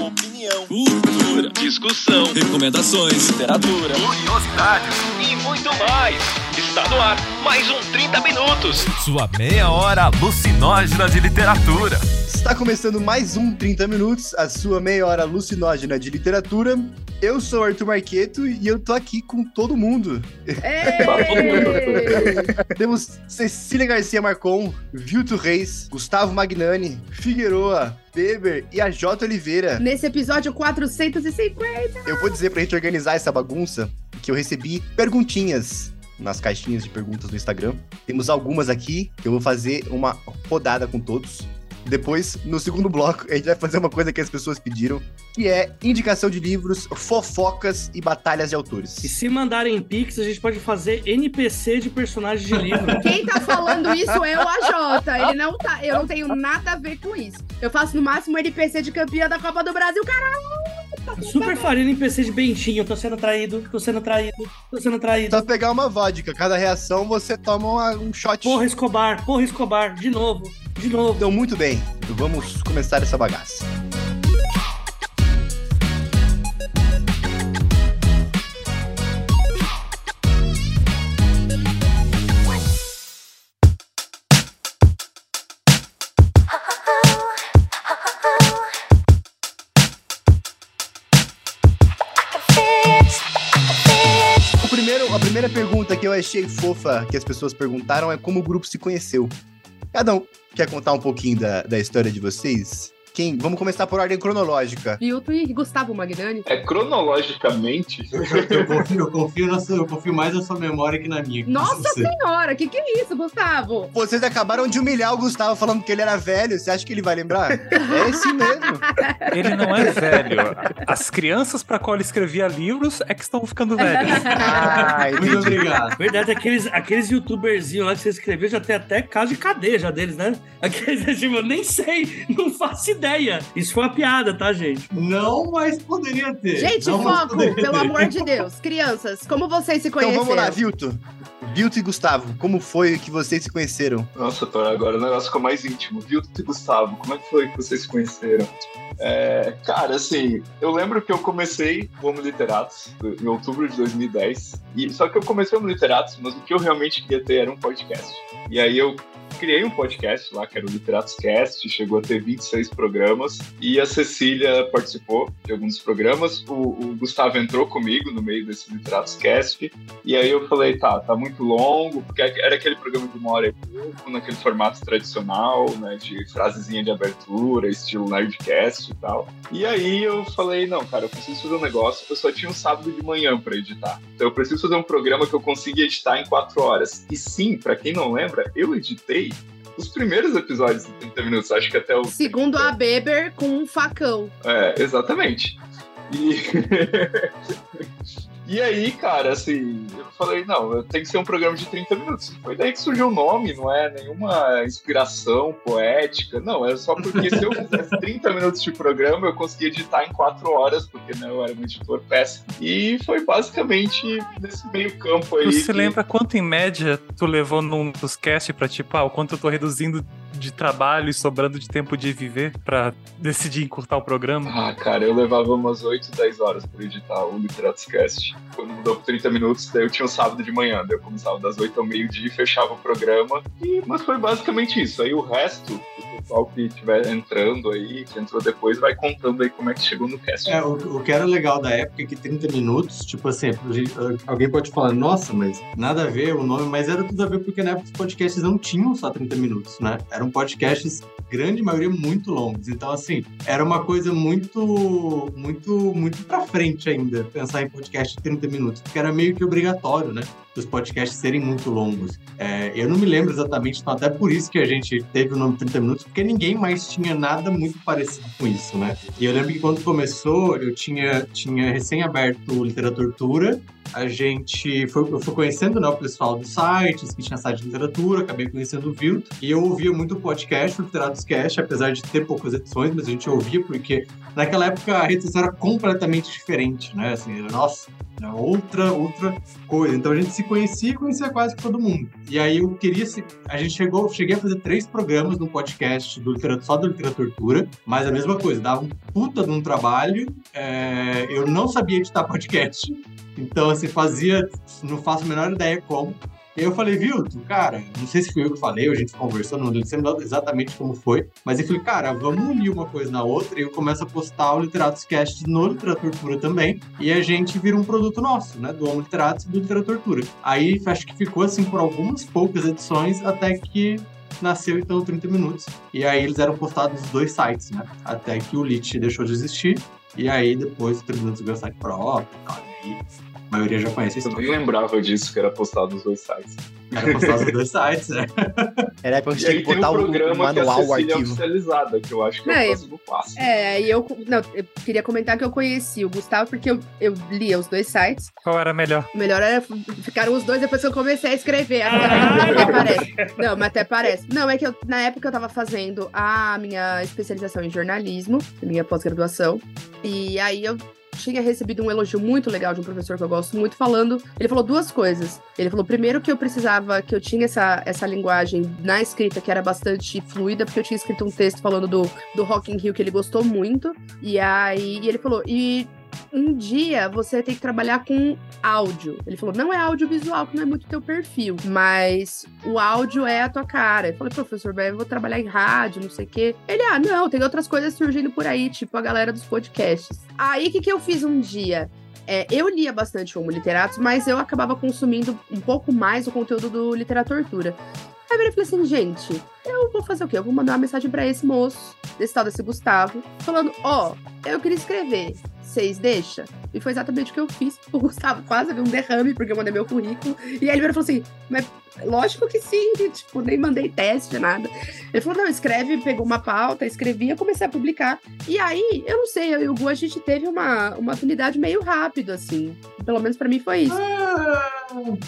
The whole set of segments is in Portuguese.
Opinião, cultura, discussão, recomendações, literatura, curiosidades e muito mais. Está no ar mais um 30 minutos. Sua meia hora alucinógena de literatura. Está começando mais um 30 Minutos, a sua meia hora alucinógena de literatura. Eu sou o Arthur Marqueto e eu tô aqui com todo mundo. Temos Cecília Garcia Marcon, Vilto Reis, Gustavo Magnani, Figueroa, Beber e a J. Oliveira. Nesse episódio 450. Eu vou dizer pra gente organizar essa bagunça que eu recebi perguntinhas nas caixinhas de perguntas do Instagram. Temos algumas aqui que eu vou fazer uma rodada com todos. Depois, no segundo bloco, a gente vai fazer uma coisa que as pessoas pediram, que é indicação de livros, fofocas e batalhas de autores. E se mandarem Pix, a gente pode fazer NPC de personagens de livro. Quem tá falando isso é o AJ. Ele não tá. Eu não tenho nada a ver com isso. Eu faço no máximo NPC de campeã da Copa do Brasil, caralho! Super faria NPC de Bentinho. Tô sendo traído, tô sendo traído, tô sendo traído. Só pegar uma vodka, cada reação você toma uma- um shot. Porra, Escobar, porra, Escobar, de novo, de novo. Então, muito bem, vamos começar essa bagaça. Que eu achei fofa que as pessoas perguntaram é como o grupo se conheceu. Cada um quer contar um pouquinho da, da história de vocês? Quem? Vamos começar por ordem cronológica. Vilto e Gustavo Magnani. É cronologicamente. Eu confio, eu confio, na sua- eu confio mais na sua memória que na minha. Nossa Você- senhora, que que é isso, Gustavo? Vocês acabaram de humilhar o Gustavo falando que ele era velho. Você acha que ele vai lembrar? É esse mesmo. Ele não é velho. As crianças para qual ele escrevia livros é que estão ficando velhas. Ah, Muito obrigado. Verdade, aqueles, aqueles youtuberzinhos lá que você escreveu já tem até caso de cadeia já deles, né? Aqueles, tipo, eu nem sei, não faço ideia. Isso foi uma piada, tá, gente? Não, mas poderia ter. Gente, Não, foco, pelo ter. amor de Deus. Crianças, como vocês se Então conheceram? vamos lá, Vilto. Vilto e Gustavo, como foi que vocês se conheceram? Nossa, agora o negócio ficou mais íntimo. Viu, e Gustavo? Como é que foi que vocês se conheceram? É, cara, assim, eu lembro que eu comecei o Homo Literatos em outubro de 2010. E, só que eu comecei o Homo Literatos, mas o que eu realmente queria ter era um podcast. E aí eu criei um podcast lá, que era o Literatos Cast, chegou a ter 26 programas, e a Cecília participou de alguns programas. O, o Gustavo entrou comigo no meio desse Literatos Cast, e aí eu falei, tá, tá muito longo, porque era aquele programa de uma hora e pouco, naquele formato tradicional, né, de frasezinha de abertura, estilo Nerdcast e tal. E aí eu falei, não, cara, eu preciso fazer um negócio, eu só tinha um sábado de manhã pra editar. Então eu preciso fazer um programa que eu consiga editar em quatro horas. E sim, pra quem não lembra, eu editei os primeiros episódios de 30 minutos, acho que até o Segundo a Beber, com um facão. é, exatamente. E... e aí, cara, assim, eu falei, não, tem que ser um programa de 30 minutos. Foi daí que surgiu o nome, não é nenhuma inspiração poética, não, é só porque se eu fizesse 30 minutos de programa, eu conseguia editar em 4 horas, porque né, eu era um editor péssimo. E foi basicamente nesse meio campo aí. Se que- lembra quanto em média tu levou num dos cast pra tipo, ah, o quanto eu tô reduzindo de trabalho e sobrando de tempo de viver pra decidir encurtar o programa? Ah, cara, eu levava umas 8, 10 horas pra editar o Literatus Cast. Quando mudou por 30 minutos, daí eu tinha um sábado de manhã. Daí eu começava das 8 ao meio-dia e fechava o programa. E, mas foi basicamente isso. Aí o resto, o pessoal que estiver entrando aí, que entrou depois, vai contando aí como é que chegou no cast. É, o, o que era legal da época é que 30 minutos, tipo assim, alguém pode falar, nossa, mas nada a ver o nome, mas era tudo a ver porque na época os podcasts não tinham só 30 minutos, né? Eram podcasts, grande maioria, muito longos. Então, assim, era uma coisa muito, muito, muito pra frente ainda, pensar em podcast de 30 minutos, porque era meio que obrigatório, né? Os podcasts serem muito longos. É, eu não me lembro exatamente, então até por isso que a gente teve o nome 30 minutos, porque ninguém mais tinha nada muito parecido com isso, né? E eu lembro que quando começou, eu tinha, tinha recém-aberto Literatura a gente foi, eu fui conhecendo né, o pessoal dos sites, que tinha site de literatura, acabei conhecendo o Vilto, e eu ouvia muito o podcast, o Literados Cast, apesar de ter poucas edições, mas a gente ouvia porque naquela época a rede social era completamente diferente, né? Assim, nossa, outra, outra coisa. Então a gente se conhecia e conhecia quase todo mundo. E aí eu queria se. A gente chegou, cheguei a fazer três programas no podcast do só do literatura, mas a mesma coisa, dava um puta de um trabalho. é, eu não sabia editar podcast. Então, assim, fazia, não faço a menor ideia como. E eu falei, viu, cara, não sei se fui eu que falei, a gente conversou, não lembro exatamente como foi, mas eu falei, cara, vamos unir uma coisa na outra, e eu começo a postar o Literatos Cast no Literatura também, e a gente vira um produto nosso, né, do Homo Literatus e do Literatura. Aí acho que ficou assim por algumas poucas edições, até que nasceu então o 30 Minutos. E aí eles eram postados nos dois sites, né, até que o Lit deixou de existir, e aí depois o 30 Minutos ganhou site próprio, cara, e maioria já conhece a Eu nem lembrava disso, que era postado nos dois sites. Era postado nos dois sites, né. Era pra gente ter que botar um o, programa que é a manual, o Cecília arquivo. oficializada, que eu acho que é Não, o e- próximo passo. É, e eu, não, eu queria comentar que eu conheci o Gustavo porque eu, eu lia os dois sites. Qual era melhor? O melhor era ficaram os dois depois que eu comecei a escrever. Até parece. Não, mas até parece. Não, é que eu, na época eu tava fazendo a minha especialização em jornalismo, minha pós-graduação. E aí eu tinha recebido um elogio muito legal de um professor que eu gosto muito, falando. Ele falou duas coisas. Ele falou, primeiro, que eu precisava, que eu tinha essa, essa linguagem na escrita que era bastante fluida, porque eu tinha escrito um texto falando do, do Rock in Rio que ele gostou muito. E aí ele falou, e um dia você tem que trabalhar com áudio. Ele falou, não é audiovisual, que não é muito teu perfil, mas o áudio é a tua cara. Eu falei, professor, mas eu vou trabalhar em rádio, não sei o quê. Ele, ah, não, tem outras coisas surgindo por aí, tipo a galera dos podcasts. Aí, o que, que eu fiz um dia? É, eu lia bastante Homo Literatos, mas eu acabava consumindo um pouco mais o conteúdo do Literatura. Aí eu falei assim, gente, eu vou fazer o quê? Eu vou mandar uma mensagem pra esse moço, desse tal desse Gustavo, falando, ó, eu queria escrever, vocês deixam? E foi exatamente o que eu fiz. O Gustavo quase viu um derrame, porque eu mandei meu currículo. E aí ele falou assim, mas lógico que sim, tipo, nem mandei teste, nada. Ele falou, não, escreve, pegou uma pauta, escrevi, eu comecei a publicar. E aí, eu não sei, eu e o Gu, a gente teve uma, uma afinidade meio rápido, assim. Pelo menos pra mim foi isso.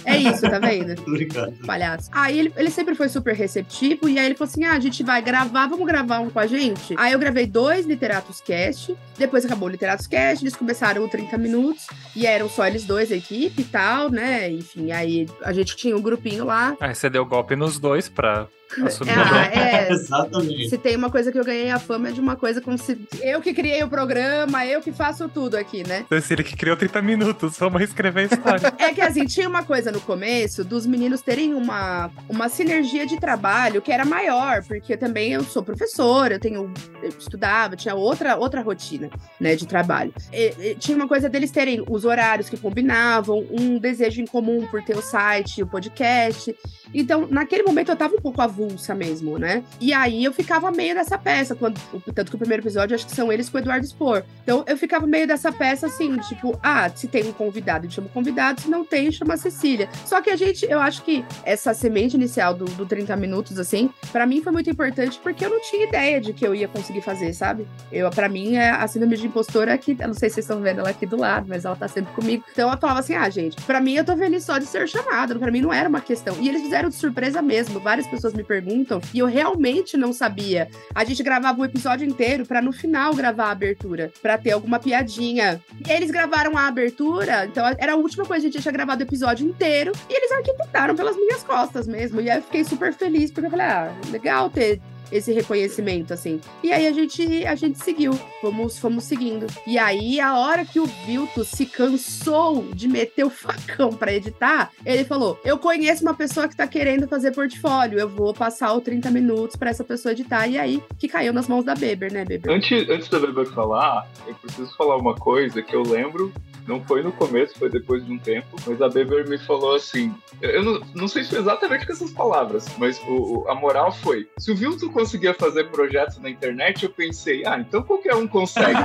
É isso, tá vendo? Tô brincando. palhaço. Aí ele, ele sempre foi super receptivo, e aí ele falou assim: ah, a gente vai gravar, vamos gravar um com a gente? Aí eu gravei dois Literatos Cast, depois acabou o Literatos Cast, eles começaram o 30 minutos, e eram só eles dois, a equipe e tal, né? Enfim, aí a gente tinha um grupinho lá. Aí você deu golpe nos dois pra É, ah, é, Exatamente. se tem uma coisa que eu ganhei a fama é de uma coisa como se eu que criei o programa, eu que faço tudo aqui, né? Cecília que criou 30 minutos, vamos reescrever a história. É que assim, tinha uma coisa no começo dos meninos terem uma, uma sinergia de trabalho que era maior, porque também eu sou professora, eu tenho. Eu estudava, tinha outra, outra rotina, né, de trabalho. E- e tinha uma coisa deles terem os horários que combinavam, um desejo em comum por ter o site, o podcast. Então, naquele momento eu tava um pouco avulsa mesmo, né? E aí eu ficava meio dessa peça, quando, tanto que o primeiro episódio acho que são eles com o Eduardo Spor. Então eu ficava meio dessa peça assim, tipo, ah, se tem um convidado, chama o convidado, se não tem, chama a Cecília. Só que a gente, eu acho que essa semente inicial do, do 30 minutos, assim, pra mim foi muito importante porque eu não tinha ideia de que eu ia conseguir fazer, sabe? Eu, para mim, é a síndrome de impostora aqui, eu não sei se vocês estão vendo ela aqui do lado, mas ela tá sempre comigo. Então eu falava assim, ah, gente, pra mim eu tô feliz só de ser chamada, pra mim não era uma questão. E eles fizeram de surpresa mesmo, várias pessoas me perguntam, e eu realmente não sabia. A gente gravava um episódio inteiro pra no final gravar a abertura, pra ter alguma piadinha. E eles gravaram a abertura, então era a última coisa, a gente tinha gravado o episódio inteiro, e eles arquitetaram pelas minhas costas mesmo. E aí eu fiquei super feliz, porque eu falei, ah, legal ter esse reconhecimento, assim. E aí a gente, a gente seguiu, fomos, fomos seguindo. E aí, a hora que o Vilto se cansou de meter o facão pra editar, ele falou: Eu conheço uma pessoa que tá querendo fazer portfólio, eu vou passar o 30 minutos pra essa pessoa editar. E aí, que caiu nas mãos da Beber, né, Beber? Antes, antes da Weber falar, eu preciso falar uma coisa que eu lembro, não foi no começo, foi depois de um tempo, mas a Beber me falou assim, eu não, não sei se foi exatamente com essas palavras, mas o- a moral foi, se o Vilto conseguia fazer projetos na internet, eu pensei, ah, então qualquer um consegue.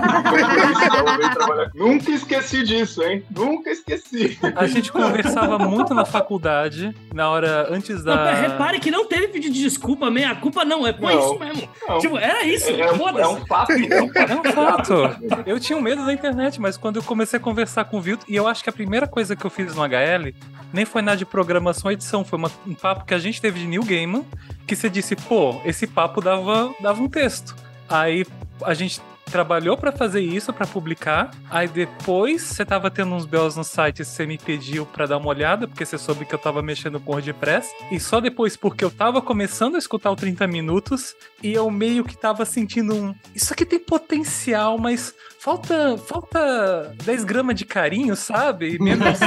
Nunca esqueci disso, hein? Nunca esqueci. A gente conversava muito na faculdade, na hora antes Não, da. repare que não teve pedido de desculpa, meia culpa não, é Não. isso mesmo. Não. Tipo, era isso, É, é um, foda-se. é um fato, é um fato. É um fato. Eu tinha um medo da internet, mas quando eu comecei a conversar com o Vilto, e eu acho que a primeira coisa que eu fiz no HL nem foi nada de programação edição, foi uma- um papo que a gente teve de Neil Gaiman, que você disse, pô, esse papo dava, dava um texto. Aí a gente trabalhou pra fazer isso, pra publicar. Aí depois você tava tendo uns BOs no site, você me pediu pra dar uma olhada, porque você soube que eu tava mexendo com WordPress. E só depois, porque eu tava começando a escutar o 30 minutos, e eu meio que tava sentindo um. Isso aqui tem potencial, mas falta, falta 10 gramas de carinho, sabe? E Menos,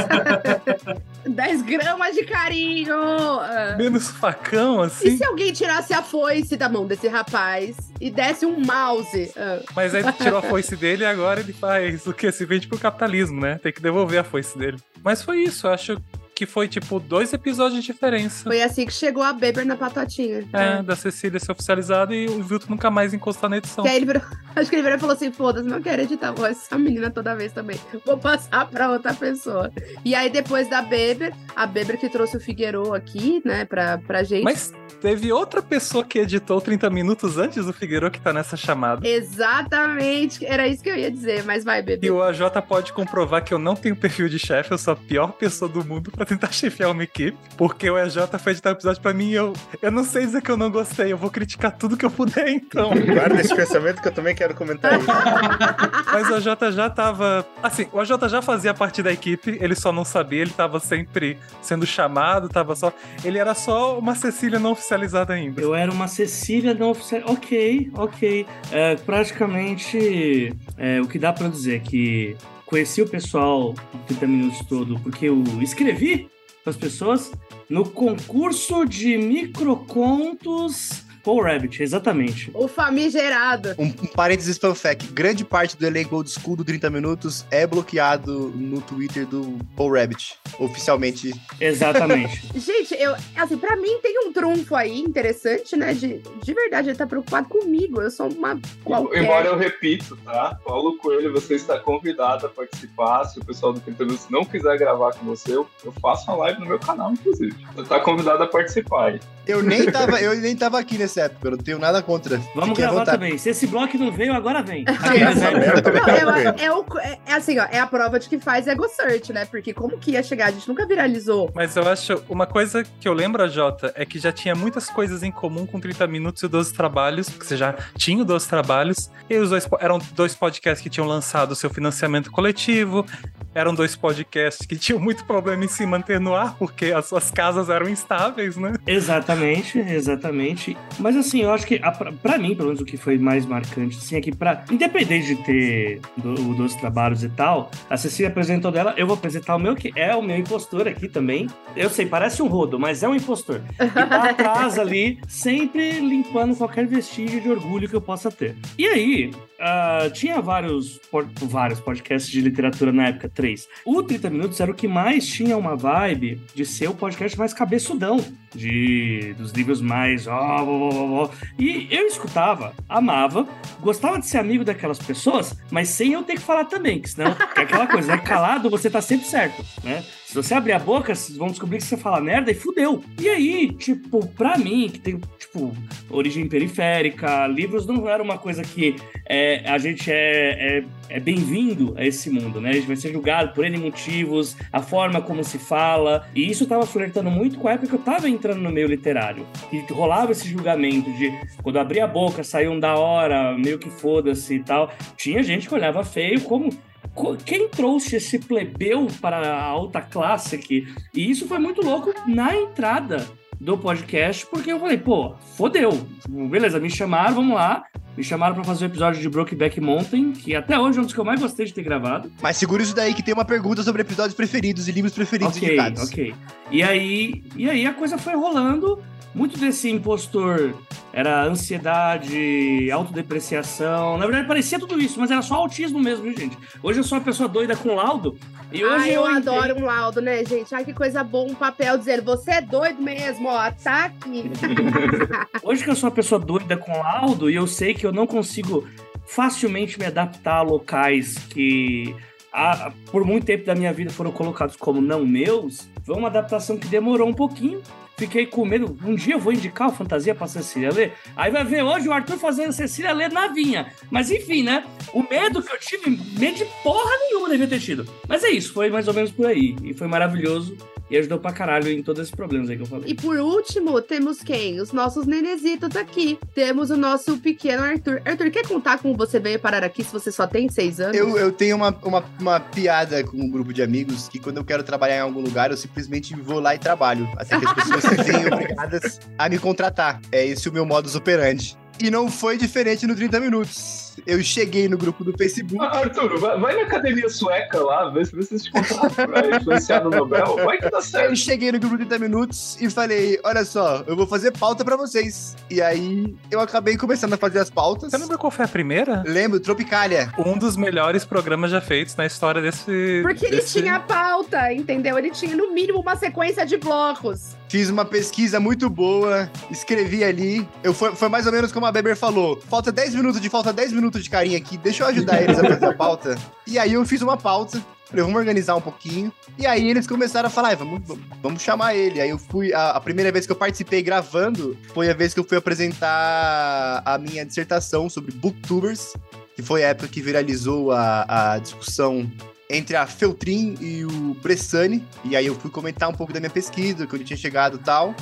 10 gramas de carinho! Ah. menos facão, E assim. se alguém tirasse a foice da mão desse rapaz e desse um mouse? Ah. Mas aí ele tirou a foice dele e agora ele faz o que? Se vende pro capitalismo, né? Tem que devolver a foice dele. Mas foi isso, eu acho que foi tipo dois episódios de diferença. Foi assim que chegou a Beber na patotinha. É, da Cecília ser oficializada e o Vilto nunca mais encostar na edição. Que aí ele virou, acho que ele virou e falou assim: foda-se, não quero editar a voz dessa menina toda vez também. Vou passar pra outra pessoa. E aí, depois da Beber, a Beber que trouxe o Figueiredo aqui, né, pra, pra gente. Mas teve outra pessoa que editou 30 minutos antes do Figueiredo que tá nessa chamada. Exatamente, era isso que eu ia dizer, mas vai, E Beber. o AJ pode comprovar que eu não tenho perfil de chefe, eu sou a pior pessoa do mundo pra tentar chefiar uma equipe, porque o AJ foi editar o episódio pra mim e eu, eu não sei dizer que eu não gostei, eu vou criticar tudo que eu puder então. Guarda esse pensamento que eu também quero comentar isso. Mas o AJ já tava. Assim, o AJ já fazia parte da equipe, ele só não sabia, ele tava sempre sendo chamado, tava só. Ele era só uma Cecília não oficializada ainda. Eu era uma Cecília não oficial. Ok, ok. É, praticamente, é, o que dá pra dizer é que conheci o pessoal 30 minutos todo porque eu escrevi para as pessoas no concurso de microcontos Paul Rabbit, exatamente. O famigerado. Um, um parênteses fanfact. Grande parte do elenco old school do 30 Minutos é bloqueado no Twitter do Paul Rabbit. Oficialmente. Exatamente. Gente, eu, assim, pra mim tem um trunfo aí interessante, né? De, de verdade, ele tá preocupado comigo. Eu sou uma qualquer. Embora eu repito, tá? Paulo Coelho, você está convidado a participar. Se o pessoal do 30 Minutos não quiser gravar com você, eu, eu faço uma live no meu canal, inclusive. Você tá convidado a participar aí. Eu nem tava, eu nem tava aqui nessa época, eu não tenho nada contra. Vamos gravar também. Se esse bloco não veio, agora vem. É, é, o- é- é assim, ó, é a prova de que faz ego search, né? Porque como que ia chegar? A gente nunca viralizou. Mas eu acho, uma coisa que eu lembro, Jota, é que já tinha muitas coisas em comum com 30 Minutos e 12 Trabalhos, porque você já tinha o 12 Trabalhos, e os dois eram dois podcasts que tinham lançado o seu financiamento coletivo, eram dois podcasts que tinham muito problema em se manter no ar, porque as suas casas eram instáveis, né? Exatamente, exatamente. Mas assim, eu acho que a- pra mim, pelo menos o que foi mais marcante, assim, é que pra, independente de ter do, o trabalhos e tal, a Cecília apresentou dela, eu vou apresentar o meu, que é o meu impostor aqui também. Eu sei, parece um rodo, mas é um impostor. E tá atrás ali, sempre limpando qualquer vestígio de orgulho que eu possa ter. E aí, ah, tinha vários, por- vários podcasts de literatura na época, três. O 30 Minutos era o que mais tinha uma vibe de ser o podcast mais cabeçudão. De, dos livros mais. ó, ó, E eu escutava, amava, gostava de ser amigo daquelas pessoas, mas sem eu ter que falar também, que senão é aquela coisa, né? Calado você tá sempre certo, né? Se você abrir a boca, vocês vão descobrir que você fala merda e fudeu. E aí, tipo, pra mim, que tem, tipo, origem periférica, livros não era uma coisa que é, a gente é, é, é bem-vindo a esse mundo, né? A gente vai ser julgado por N motivos, a forma como se fala. E isso tava flertando muito com a época que eu tava entrando no meio literário. E rolava esse julgamento de quando abria a boca, saiu um da hora, meio que foda-se e tal. Tinha gente que olhava feio como. Quem trouxe esse plebeu para a alta classe aqui? E isso foi muito louco na entrada do podcast, porque eu falei, pô, fodeu. Beleza, me chamaram, vamos lá. Me chamaram pra fazer o episódio de Brokeback Mountain, que até hoje é um dos que eu mais gostei de ter gravado. Mas segura isso daí que tem uma pergunta sobre episódios preferidos e livros preferidos Ok, indicados. ok. E aí, e aí a coisa foi rolando. Muito desse impostor era ansiedade, autodepreciação. Na verdade, parecia tudo isso, mas era só autismo mesmo, viu, gente? Hoje eu sou uma pessoa doida com laudo. E hoje Ai, eu, eu adoro um laudo, né, gente? Ai, que coisa boa, um papel dizendo, você é doido mesmo, ó, tá aqui. Hoje que eu sou uma pessoa doida com laudo e eu sei que eu não consigo facilmente me adaptar a locais que ah, por muito tempo da minha vida foram colocados como não meus, foi uma adaptação que demorou um pouquinho. Fiquei com medo. Um dia eu vou indicar o Fantasia pra Cecília ler. Aí vai ver hoje o Arthur fazendo a Cecília ler na vinha. Mas enfim, né? O medo que eu tive, medo de porra nenhuma devia ter tido. Mas é isso, foi mais ou menos por aí. E foi maravilhoso. E ajudou pra caralho em todos esses problemas aí que eu falei. E por último, temos quem? Os nossos nenesitos aqui. Temos o nosso pequeno Arthur. Arthur, quer contar como você veio parar aqui se você só tem seis anos? Eu, eu tenho uma, uma, uma piada com um grupo de amigos que quando eu quero trabalhar em algum lugar, eu simplesmente vou lá e trabalho. Até que as pessoas sejam obrigadas a me contratar. É esse o meu modus operandi. E não foi diferente no 30 minutos. Eu cheguei no grupo do Facebook. Ah, Arthur, vai, vai na academia sueca lá, vê se vocês te contratam pra influenciar no Nobel. Vai que dá Eu certo. cheguei no grupo do 30 minutos e falei: Olha só, eu vou fazer pauta pra vocês. E aí eu acabei começando a fazer as pautas. Você lembra qual foi a primeira? Lembro, Tropicália. Um dos melhores programas já feitos na história desse. Porque ele desse- tinha pauta, entendeu? Ele tinha no mínimo uma sequência de blocos. Fiz uma pesquisa muito boa, escrevi ali. Eu, foi, foi mais ou menos como a Beber falou. Falta 10 minutos de falta 10 minutos de carinha aqui. Deixa eu ajudar eles a fazer a pauta. E aí eu fiz uma pauta. Falei, vamos organizar um pouquinho. E aí eles começaram a falar, "Ai, vamos, vamos, chamar ele. Aí eu fui. A, a primeira vez que eu participei gravando foi a vez que eu fui apresentar a minha dissertação sobre booktubers. Que foi a época que viralizou a, a discussão entre a Feltrin e o Bressani. E aí eu fui comentar um pouco da minha pesquisa, quando eu tinha chegado e tal.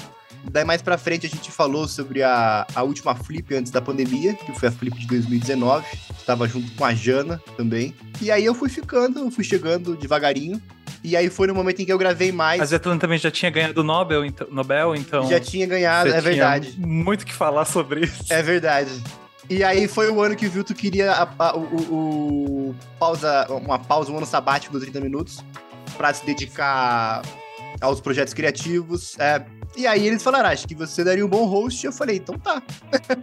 Daí mais pra frente a gente falou sobre a, a última flip antes da pandemia, que foi a flip de 2019. Estava junto com a Jana também. E aí eu fui ficando, eu fui chegando devagarinho. E aí foi no momento em que eu gravei mais. A Zetlana também já tinha ganhado o Nobel, então, Nobel, então. já tinha ganhado, é tinha verdade. Muito que falar sobre isso. É verdade. E aí foi o ano que o Vilto queria a- a- o, o- pausa, uma pausa, um ano sabático de 30 minutos pra se dedicar aos projetos criativos. é. E aí eles falaram, "Ah, acho que você daria um bom host. Eu falei, então tá.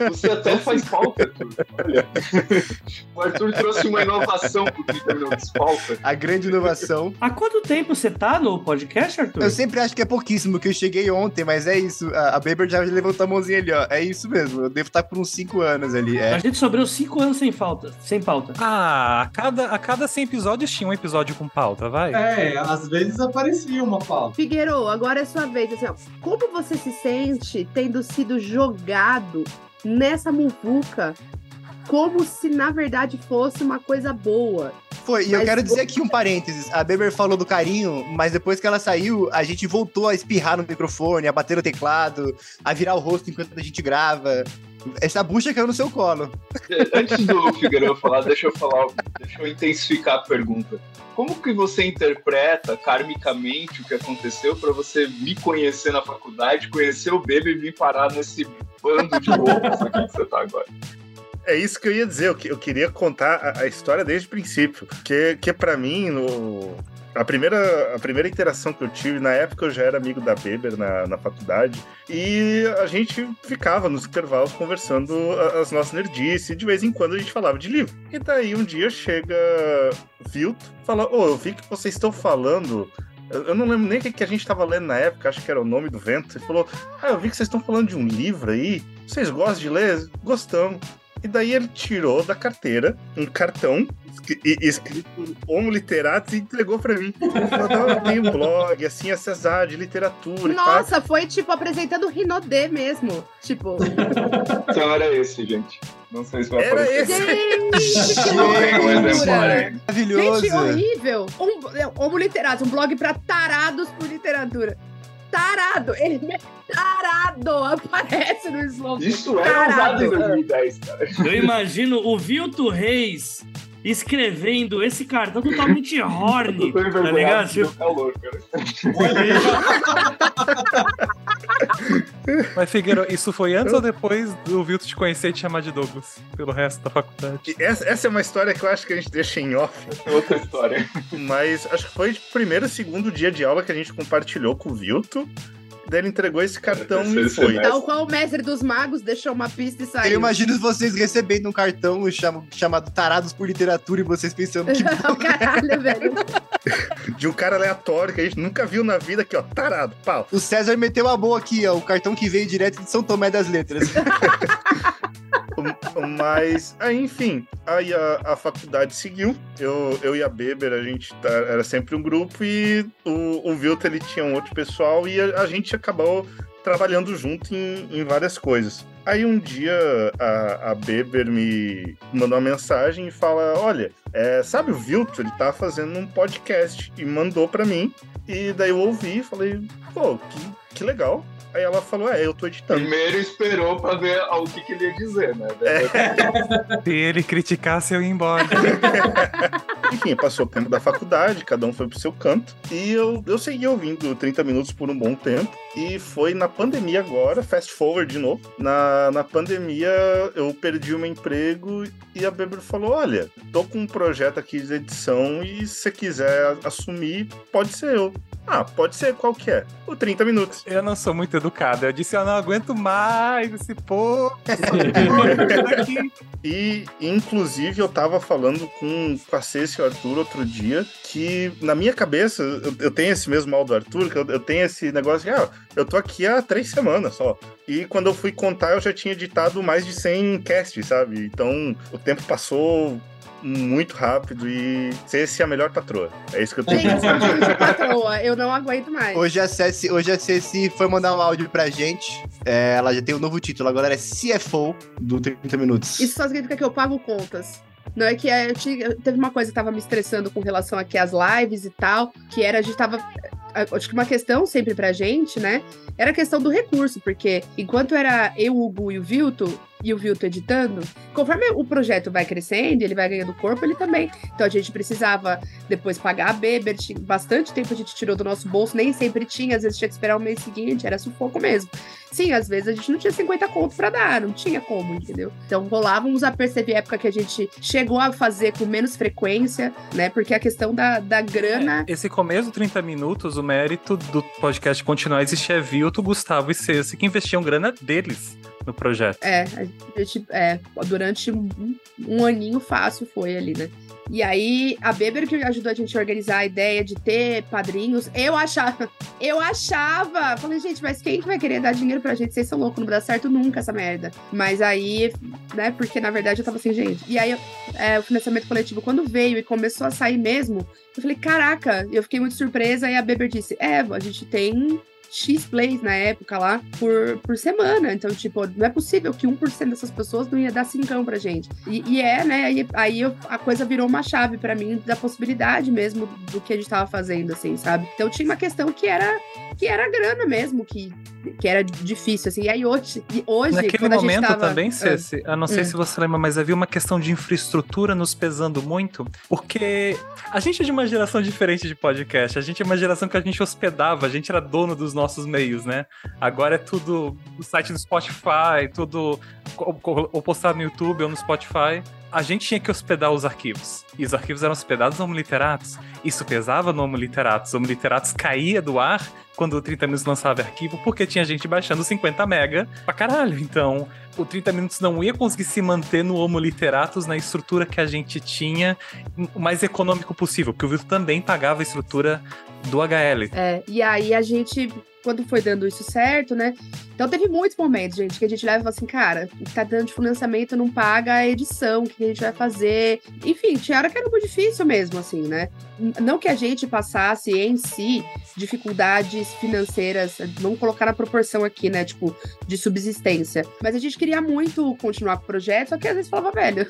Você até faz falta, Arthur. Olha. O Arthur trouxe uma inovação pro 30 minutos. Falta. A grande inovação. Há quanto tempo você tá no podcast, Arthur? Eu sempre acho que é pouquíssimo, que eu cheguei ontem, mas é isso. A, a Baber já levantou a mãozinha ali, ó. É isso mesmo. Eu devo estar por uns 5 anos ali. É. A gente sobrou cinco anos sem falta, sem pauta. Ah, a cada, a cada 100 episódios tinha um episódio com pauta, vai. É, às vezes aparecia uma pauta. Figueiredo, agora é sua vez. Assim, ó, como você se sente tendo sido jogado nessa muvuca como se na verdade fosse uma coisa boa? Foi, e eu quero dizer aqui um parênteses. A Beber falou do carinho, mas depois que ela saiu, a gente voltou a espirrar no microfone, a bater no teclado, a virar o rosto enquanto a gente grava. Essa bucha caiu no seu colo. Antes do Figueiredo falar, deixa eu falar, deixa eu intensificar a pergunta. Como que você interpreta karmicamente o que aconteceu para você me conhecer na faculdade, conhecer o Bebe e me parar nesse bando de loucos aqui que você tá agora? É isso que eu ia dizer. Eu, que- eu queria contar a, a história desde o princípio. Que, que para mim, no, a, primeira, a primeira interação que eu tive, na época eu já era amigo da Beber na, na faculdade. E a gente ficava nos intervalos conversando as nossas nerdices. E de vez em quando a gente falava de livro. E daí um dia chega Vilto, fala: Ô, eu vi que vocês estão falando. Eu não lembro nem o que que a gente estava lendo na época, acho que era o nome do vento. Ele falou: Ah, eu vi que vocês estão falando de um livro aí. Vocês gostam de ler? Gostamos. E daí ele tirou da carteira um cartão escri- escrito Homo Literatus e entregou pra mim. Não, eu tenho um blog, assim, acessar de literatura e. Nossa, foi tipo apresentando o Rinodê mesmo. Tipo, Então era esse, gente. Não sei se vai Era aparecer. esse. gente, que loucura! Maravilhoso. Gente, horrível! Um, é, Homo Literatus, um blog pra tarados por literatura. Tarado! Ele é tarado! Aparece no slogan. Isso era usado em Tarado. 2010, cara. Eu imagino o Vilto Reis escrevendo esse cartão totalmente horny, tá ligado? Tipo, calor, cara. Mas, Figueiro, isso foi antes ou depois do Vilto te conhecer e te chamar de Douglas? Pelo resto da faculdade. Essa, essa é uma história que eu acho que a gente deixa em off, É outra história. mas acho que foi de primeiro, segundo dia de aula que a gente compartilhou com o Vilto. Daí ele entregou esse cartão e foi. semestre. Tal qual o mestre dos magos deixou uma pista e saiu. Eu imagino vocês recebendo um cartão cham- chamado Tarados por Literatura e vocês pensando que Caralho, velho. De um cara aleatório que a gente nunca viu na vida aqui, ó. Tarado, pau. o César meteu a boa aqui, ó. O cartão que veio direto de São Tomé das Letras. Mas, aí, enfim, aí a, a faculdade seguiu. Eu, eu e a Beber, a gente tá- era sempre um grupo e o, o Vilto, ele tinha um outro pessoal e a, a gente acabou trabalhando junto em, em várias coisas. Aí um dia a, a Beber me mandou uma mensagem e fala: Olha, é, sabe o Vilto? Ele tá fazendo um podcast e mandou pra mim. E daí eu ouvi e falei: Pô, que, que legal. Aí ela falou: É, eu tô editando. Primeiro esperou pra ver o que, que ele ia dizer, né? Se ele criticasse, eu ia embora. Enfim, passou o tempo da faculdade, cada um foi pro seu canto. E eu, eu segui ouvindo 30 minutos por um bom tempo. E foi na pandemia agora, fast forward de novo. Na, na pandemia eu perdi o meu emprego e a Beber falou: Olha, tô com um projeto aqui de edição e se você quiser assumir, pode ser eu. Ah, pode ser, qual que é? O 30 minutos. Eu não sou muito educado. Eu disse, eu não aguento mais esse povo. daqui. E, inclusive, eu tava falando com, com a Ceci e o Arthur outro dia que, na minha cabeça, eu, eu tenho esse mesmo mal do Arthur, que eu, eu tenho esse negócio de, ah, eu tô aqui há três semanas só. E quando eu fui contar, eu já tinha editado mais de 100 casts, sabe? Então, o tempo passou muito rápido e Ceci é a melhor patroa. É isso que eu tenho Gente, que dizer. eu de patroa, eu não aguento mais. Hoje a Ceci, hoje a Ceci foi mandar um áudio pra gente. É, ela já tem um novo título, agora é CFO do 30 Minutos. Isso só significa que eu pago contas. Não é que é, eu tinha- teve uma coisa que tava me estressando com relação aqui às lives e tal, que era a gente tava. Acho que uma questão sempre pra gente, né? Era a questão do recurso, porque enquanto era eu, o Hugo e o Vilto, e o Vilto editando, conforme o projeto vai crescendo, ele vai ganhando corpo, ele também. Então a gente precisava depois pagar a Beber, bastante tempo a gente tirou do nosso bolso, nem sempre tinha, às vezes tinha que esperar o mês seguinte, era sufoco mesmo. Sim, às vezes a gente não tinha 50 conto pra dar, não tinha como, entendeu? Então rolávamos a perceber época que a gente chegou a fazer com menos frequência, né? Porque a questão da, da grana. Esse começo 30 minutos, o mérito do podcast continuar existir é Vilto, Gustavo e Ceci, que investiam grana deles no projeto. É, a gente, é, durante um, um aninho fácil foi ali, né? E aí, a Beber que ajudou a gente a organizar a ideia de ter padrinhos, eu achava, eu achava, falei, gente, mas quem que vai querer dar dinheiro pra gente? Vocês são loucos, não dar certo nunca essa merda. Mas aí, né, porque na verdade eu tava assim, gente. E aí, é, o financiamento coletivo, quando veio e começou a sair mesmo, eu falei, caraca, eu fiquei muito surpresa. E a Beber disse, é, a gente tem X plays na época lá por, por semana. Então, tipo, não é possível que 1% dessas pessoas não ia dar cincão pra gente. E, e é, né? Aí, aí eu- a coisa virou uma chave pra mim da possibilidade mesmo do que a gente tava fazendo, assim, sabe? Então tinha uma questão que era que era grana mesmo, que, que era difícil, assim. E aí hoje, e hoje Naquele momento tava... também, Ah. Ceci, eu não sei Hum. se você lembra, mas havia uma questão de infraestrutura nos pesando muito, porque a gente é de uma geração diferente de podcast, a gente é uma geração que a gente hospedava, a gente era dono dos nossos meios, né? Agora é tudo o site do Spotify, tudo ou- postado no YouTube ou no Spotify. A gente tinha que hospedar os arquivos. E os arquivos eram hospedados no Homo Literatus. Isso pesava no Homo Literatus. O Homo Literatus caía do ar quando o 30 Minutos lançava arquivo, porque tinha gente baixando 50 mega pra caralho. Então, o 30 Minutos não ia conseguir se manter no Homo Literatus na estrutura que a gente tinha, o mais econômico possível, porque o Vitor também pagava a estrutura do HL. É, e aí a gente, quando foi dando isso certo, né? Então teve muitos momentos, gente, que a gente leva e fala assim, cara, tá dando de financiamento não paga a edição, o que a gente vai fazer? Enfim, tinha hora que era muito difícil mesmo, assim, né? Não que a gente passasse em si dificuldades financeiras, vamos colocar na proporção aqui, né? Tipo, de subsistência. Mas a gente queria muito continuar com o projeto, só que às vezes falava, velho,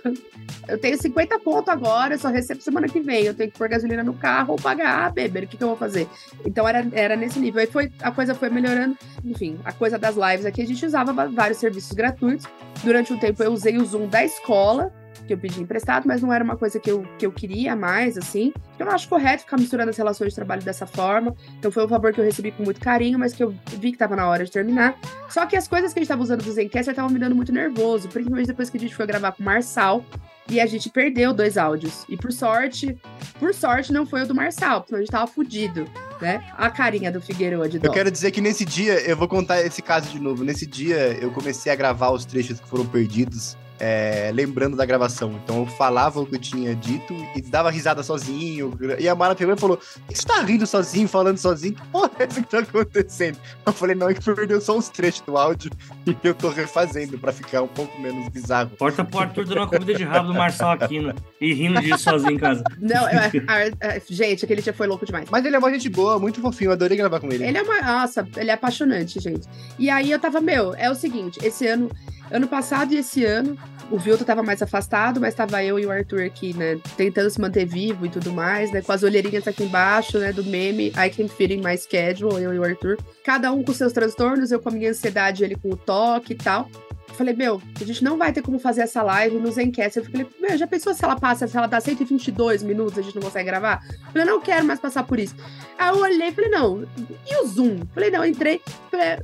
eu tenho 50 pontos agora, só recebo semana que vem, eu tenho que pôr gasolina no carro ou pagar a Beber, o que, que eu vou fazer? Então era, era nesse nível. Aí foi, a coisa foi melhorando. Enfim, a coisa das lives aqui, a gente usava va- vários serviços gratuitos. Durante um tempo eu usei o Zoom da escola, que eu pedi emprestado, mas não era uma coisa que eu, que eu queria mais, assim. Eu não acho correto ficar misturando as relações de trabalho dessa forma. Então foi um favor que eu recebi com muito carinho, mas que eu vi que tava na hora de terminar. Só que as coisas que a gente tava usando do Zencaster estavam me dando muito nervoso, principalmente depois que a gente foi gravar com o Marçal. E a gente perdeu dois áudios. E por sorte, por sorte não foi o do Marçal, porque a gente tava fudido, né? A carinha do Figueiredo de dó. Eu quero dizer que nesse dia, eu vou contar esse caso de novo. Nesse dia, eu comecei a gravar os trechos que foram perdidos, é, lembrando da gravação. Então eu falava o que eu tinha dito e dava risada sozinho. E a Mara pegou e falou: Por que você tá rindo sozinho, falando sozinho? Que porra é essa que tá acontecendo? Eu falei: Não, é que perdeu só uns trechos do áudio e eu tô refazendo pra ficar um pouco menos bizarro. Porta pro Arthur dando uma comida de rabo do Marçal Aquino e rindo disso sozinho em casa. Não, a- a- gente, aquele dia foi louco demais. Mas ele é uma gente boa, muito fofinho, eu adorei gravar com ele. Ele é uma. Nossa, ele é apaixonante, gente. E aí eu tava, meu, é o seguinte, esse ano, ano passado e esse ano, o Vilto tava mais afastado, mas tava eu e o Arthur aqui, né? Tentando se manter vivo e tudo mais, né? Com as olheirinhas aqui embaixo, né? Do meme I can fit in my schedule, eu e o Arthur. Cada um com seus transtornos, eu com a minha ansiedade, ele com o toque e tal. Eu Falei, meu, a gente não vai ter como fazer essa live no Zencast. Eu falei, meu, já pensou se ela passa, se ela dá 122 minutos a gente não consegue gravar? Eu falei, eu não quero mais passar por isso. Aí eu olhei e falei, não, e o Zoom? Falei, não, entrei, falei,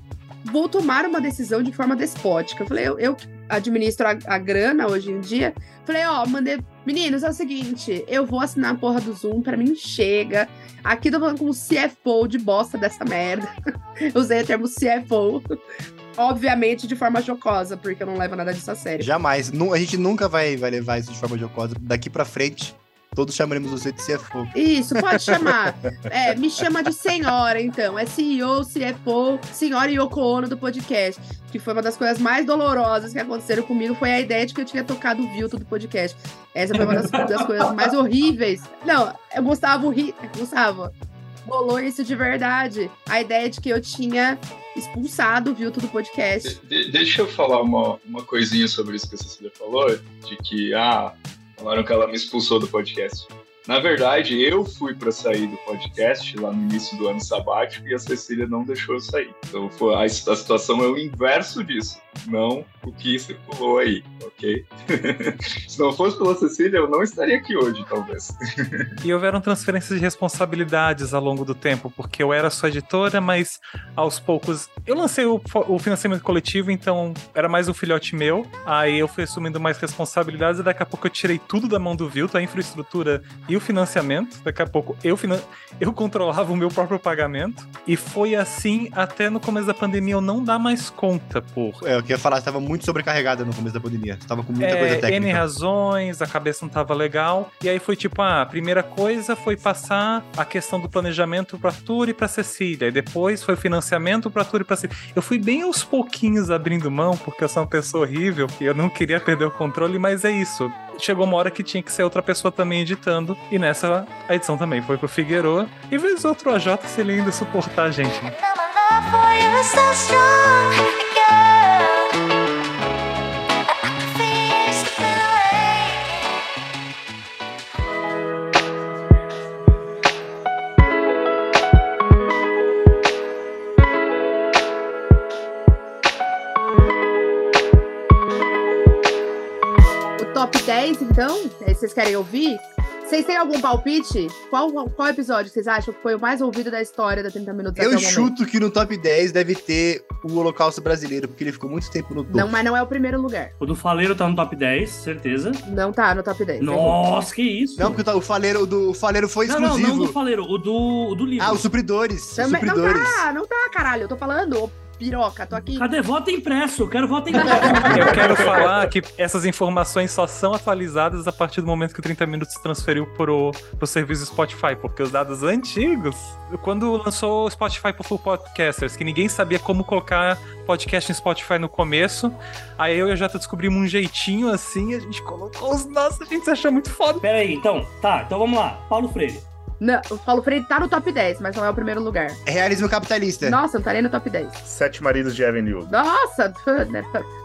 vou tomar uma decisão de forma despótica. Eu falei, eu, eu administro a, a grana hoje em dia. Falei, ó, mandei, meninos, é o seguinte, eu vou assinar a porra do Zoom, pra mim chega. Aqui tô falando com o CFO de bosta dessa merda. Usei o termo CFO. Obviamente de forma jocosa, porque eu não levo nada disso a sério. Jamais. A gente nunca vai, vai levar isso de forma jocosa. Daqui pra frente, todos chamaremos você de CFO. Isso, pode chamar. É, me chama de senhora, então. É CEO, CFO, senhora Yoko Ono do podcast. Que foi uma das coisas mais dolorosas que aconteceram comigo. Foi a ideia de que eu tinha tocado o Vilto do podcast. Essa foi uma das, das coisas mais horríveis. Não, é Gustavo ri. Gustavo, rolou isso de verdade. A ideia de que eu tinha expulsado o Vilto do podcast. De- deixa eu falar uma, uma coisinha sobre isso que a Cecília falou, de que, ah, falaram que ela me expulsou do podcast. Na verdade, eu fui para sair do podcast lá no início do ano sabático e a Cecília não deixou eu sair. Então a, a situação é o inverso disso, não o que circulou aí, ok? Se não fosse pela Cecília, eu não estaria aqui hoje, talvez. E houveram transferências de responsabilidades ao longo do tempo, porque eu era sua editora, mas aos poucos. Eu lancei o, o financiamento coletivo, então era mais um filhote meu. Aí eu fui assumindo mais responsabilidades e daqui a pouco eu tirei tudo da mão do Vilto, a infraestrutura e o financiamento. Daqui a pouco eu, finan... eu controlava o meu próprio pagamento. E foi assim até no começo da pandemia eu não dar mais conta, por É, eu queria falar, você tava muito sobrecarregada no começo da pandemia. Você tava com muita é, coisa N técnica. razões, a cabeça não tava legal. E aí foi tipo, ah, a primeira coisa foi passar a questão do planejamento pro Arthur e pra Cecília. E depois foi o financiamento pro Arthur e pra Cecília. Eu fui bem aos pouquinhos abrindo mão, porque eu sou uma pessoa horrível e eu não queria perder o controle, mas é isso. Chegou uma hora que tinha que ser outra pessoa também editando. E nessa, a edição também foi pro Figueroa. E vez outro AJ se ele ainda suportar a gente, né? Vocês querem ouvir? Vocês têm algum palpite? Qual, qual episódio vocês acham que foi o mais ouvido da história da 30 Minutos Eu até o momento? chuto que no top 10 deve ter o Holocausto Brasileiro, porque ele ficou muito tempo no topo. Não, mas não é o primeiro lugar. O do Faleiro tá no top 10, certeza. Não tá no top 10. Nossa, que isso? Não, porque o Faleiro, o do o Faleiro foi Não, não, exclusivo. não do Faleiro, o do, o do livro. Ah, os supridores. Também, os não supridores. tá, não tá, caralho. Eu tô falando, piroca, tô aqui. Cadê voto impresso? Eu quero voto impresso. Eu quero falar que essas informações só são atualizadas a partir do momento que o 30 Minutos se transferiu pro, pro serviço Spotify, porque os dados antigos, quando lançou o Spotify pro Full Podcasters, que ninguém sabia como colocar podcast em Spotify no começo, aí eu e a Jota descobrimos um jeitinho assim, a gente colocou os nossos, a gente se achou muito foda. Pera aí, então, tá, então vamos lá. Paulo Freire. Não, o Paulo Freire tá no top 10, mas não é o primeiro lugar. Realismo capitalista. Nossa, não tá nem no top 10. Sete maridos de Avenue. Nossa!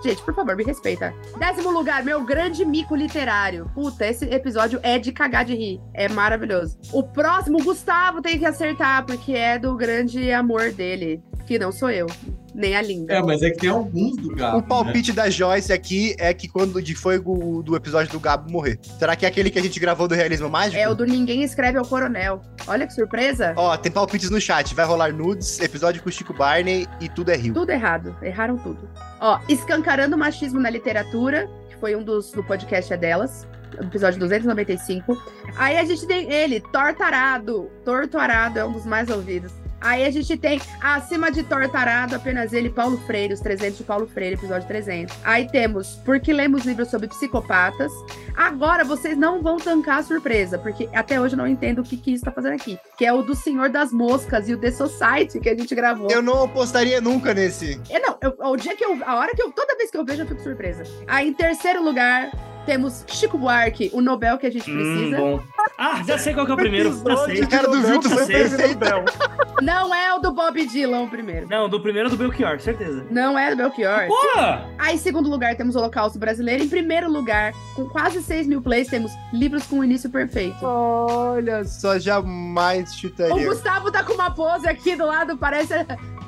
Gente, por favor, me respeita. Décimo lugar, meu grande mico literário. Puta, esse episódio é de cagar de rir. É maravilhoso. O próximo, o Gustavo tem que acertar, porque é do grande amor dele. Que não sou eu. Nem a linda. É, mas é que tem alguns do Gabo. O palpite da Joyce aqui é que quando de foi o do episódio do Gabo morrer. Será que é aquele que a gente gravou do Realismo Mágico? É o do Ninguém Escreve ao Coronel. Olha que surpresa. Ó, tem palpites no chat. Vai rolar nudes, episódio com o Chico Barney e tudo é rio. Tudo errado. Erraram tudo. Ó, Escancarando o Machismo na Literatura, que foi um dos do podcast é delas. episódio 295. Aí a gente tem ele, Tortarado. Tortarado é um dos mais ouvidos. Aí a gente tem Acima de Tortarado, apenas ele, Paulo Freire, os 300 de Paulo Freire, episódio 300. Aí temos Porque Lemos Livros sobre Psicopatas. Agora vocês não vão tancar a surpresa, porque até hoje eu não entendo o que que isso tá fazendo aqui. Que é o do Senhor das Moscas e o The Society que a gente gravou. Eu não apostaria nunca nesse. Não, eu- o dia que eu. A hora que eu. Toda vez que eu vejo, eu fico surpresa. Aí, em terceiro lugar, temos Chico Buarque, o Nobel que a gente Hum, precisa. bom. Ah, já sei qual que é o primeiro. Já sei. O cara do Vilto foi perfeito. Não é o do Bob Dylan, o primeiro. Não, do primeiro é do Belchior, certeza. Não é do Belchior. Porra! Aí, em segundo lugar, temos o Holocausto Brasileiro. Em primeiro lugar, com quase 6 mil plays, temos Livros com Início Perfeito. Olha só, jamais O chutaria. Gustavo tá com uma pose aqui do lado, parece.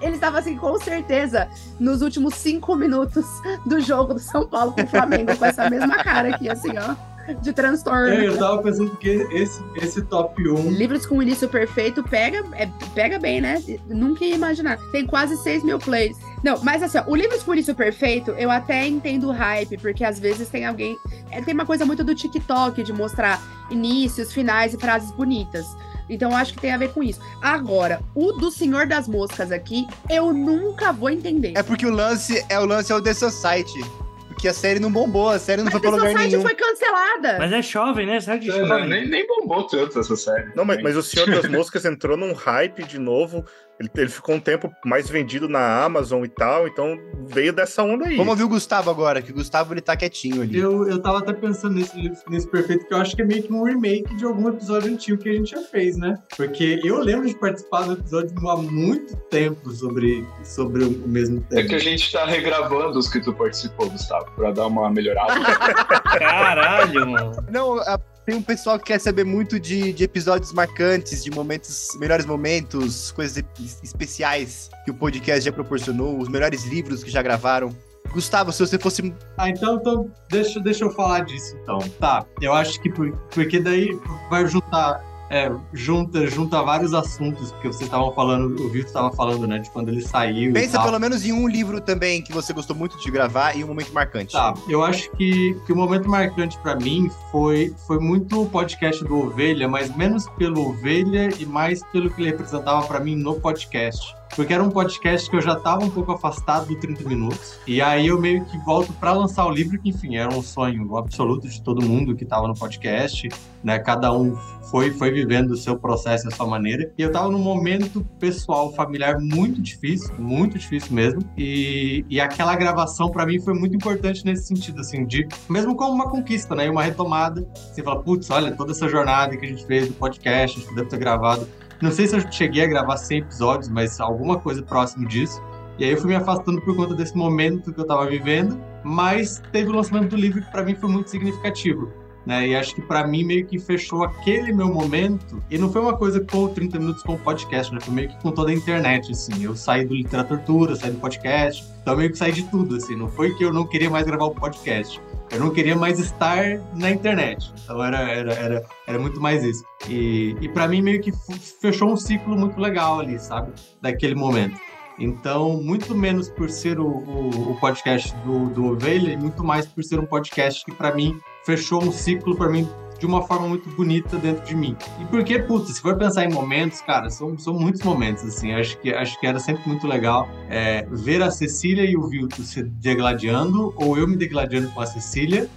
Ele estava assim, com certeza, nos últimos cinco minutos do jogo do São Paulo com o Flamengo, com essa mesma cara aqui, assim, ó, de transtorno. É, eu tava pensando que esse, esse top 1. Livros com início perfeito pega, é, pega bem, né? Nunca ia imaginar. Tem quase 6 mil plays. Não, mas assim, ó, o Livros com início perfeito, eu até entendo o hype, porque às vezes tem alguém. é, tem uma coisa muito do TikTok de mostrar inícios, finais e frases bonitas. Então eu acho que tem a ver com isso. Agora, o do Senhor das Moscas aqui, eu nunca vou entender. É porque o lance é o lance é o The Society. Porque a série não bombou, a série não Mas foi pra The lugar Society nenhum. foi cancelada. Mas é jovem, né? Sabe de É, jovem. nem, nem bombou tanto essa série. Não, mas, mas o Senhor das Moscas entrou num hype de novo. Ele, ele ficou um tempo mais vendido na Amazon e tal, então veio dessa onda aí. Vamos ouvir o Gustavo agora, que o Gustavo ele tá quietinho ali. Eu, eu tava até pensando nesse, nesse perfeito, que eu acho que é meio que um remake de algum episódio antigo que a gente já fez, né? Porque eu lembro de participar do episódio há muito tempo sobre, sobre o mesmo É tema. que a gente tá regravando os que tu participou, Gustavo, pra dar uma melhorada. Caralho, mano. Não, a- tem um pessoal que quer saber muito de, de episódios marcantes, de momentos, melhores momentos, coisas especiais que o podcast já proporcionou, os melhores livros que já gravaram. Gustavo, se você fosse. Ah, então, então deixa, deixa eu falar disso então. Tá, eu acho que por- porque daí vai juntar. É, junta, junta vários assuntos, porque vocês estavam falando, o Vitor estava falando, né, de quando ele saiu. e Pensa pelo menos em um livro também que você gostou muito de gravar e um momento marcante. Tá, eu acho que, que o momento marcante pra mim foi, foi muito o podcast do Ovelha, mas menos pelo Ovelha e mais pelo que ele representava pra mim no podcast. Porque era um podcast que eu já tava um pouco afastado do 30 minutos. E aí eu meio que volto pra lançar o livro, que enfim, era um sonho absoluto de todo mundo que tava no podcast, né? Cada um foi, foi vivendo o seu processo, a sua maneira. E eu tava num momento pessoal, familiar muito difícil, muito difícil mesmo. E, e aquela gravação pra mim foi muito importante nesse sentido, assim, de mesmo como uma conquista, né? E uma retomada. Você fala, putz, olha, toda essa jornada que a gente fez do podcast, a gente deve ter gravado. Não sei se eu cheguei a gravar 100 episódios, mas alguma coisa próximo disso. E aí eu fui me afastando por conta desse momento que eu tava vivendo, mas teve o lançamento do livro que pra mim foi muito significativo. Né? E acho que pra mim meio que fechou aquele meu momento. E não foi uma coisa com o 30 minutos com o podcast, né? Foi meio que com toda a internet, assim. Eu saí do literatura, saí do podcast, então meio que saí de tudo, assim. Não foi que eu não queria mais gravar o podcast. Eu não queria mais estar na internet. Então era, era, era, era muito mais isso. E, e para mim meio que fechou um ciclo muito legal ali, sabe? Daquele momento. Então, muito menos por ser o, o, o podcast do, do Ovelha, e muito mais por ser um podcast que, para mim, fechou um ciclo para mim de uma forma muito bonita dentro de mim. E porque, putz, se for pensar em momentos, cara, são, são muitos momentos, assim. Acho que, acho que era sempre muito legal é, ver a Cecília e o Vilto se degladiando, ou eu me degladiando com a Cecília,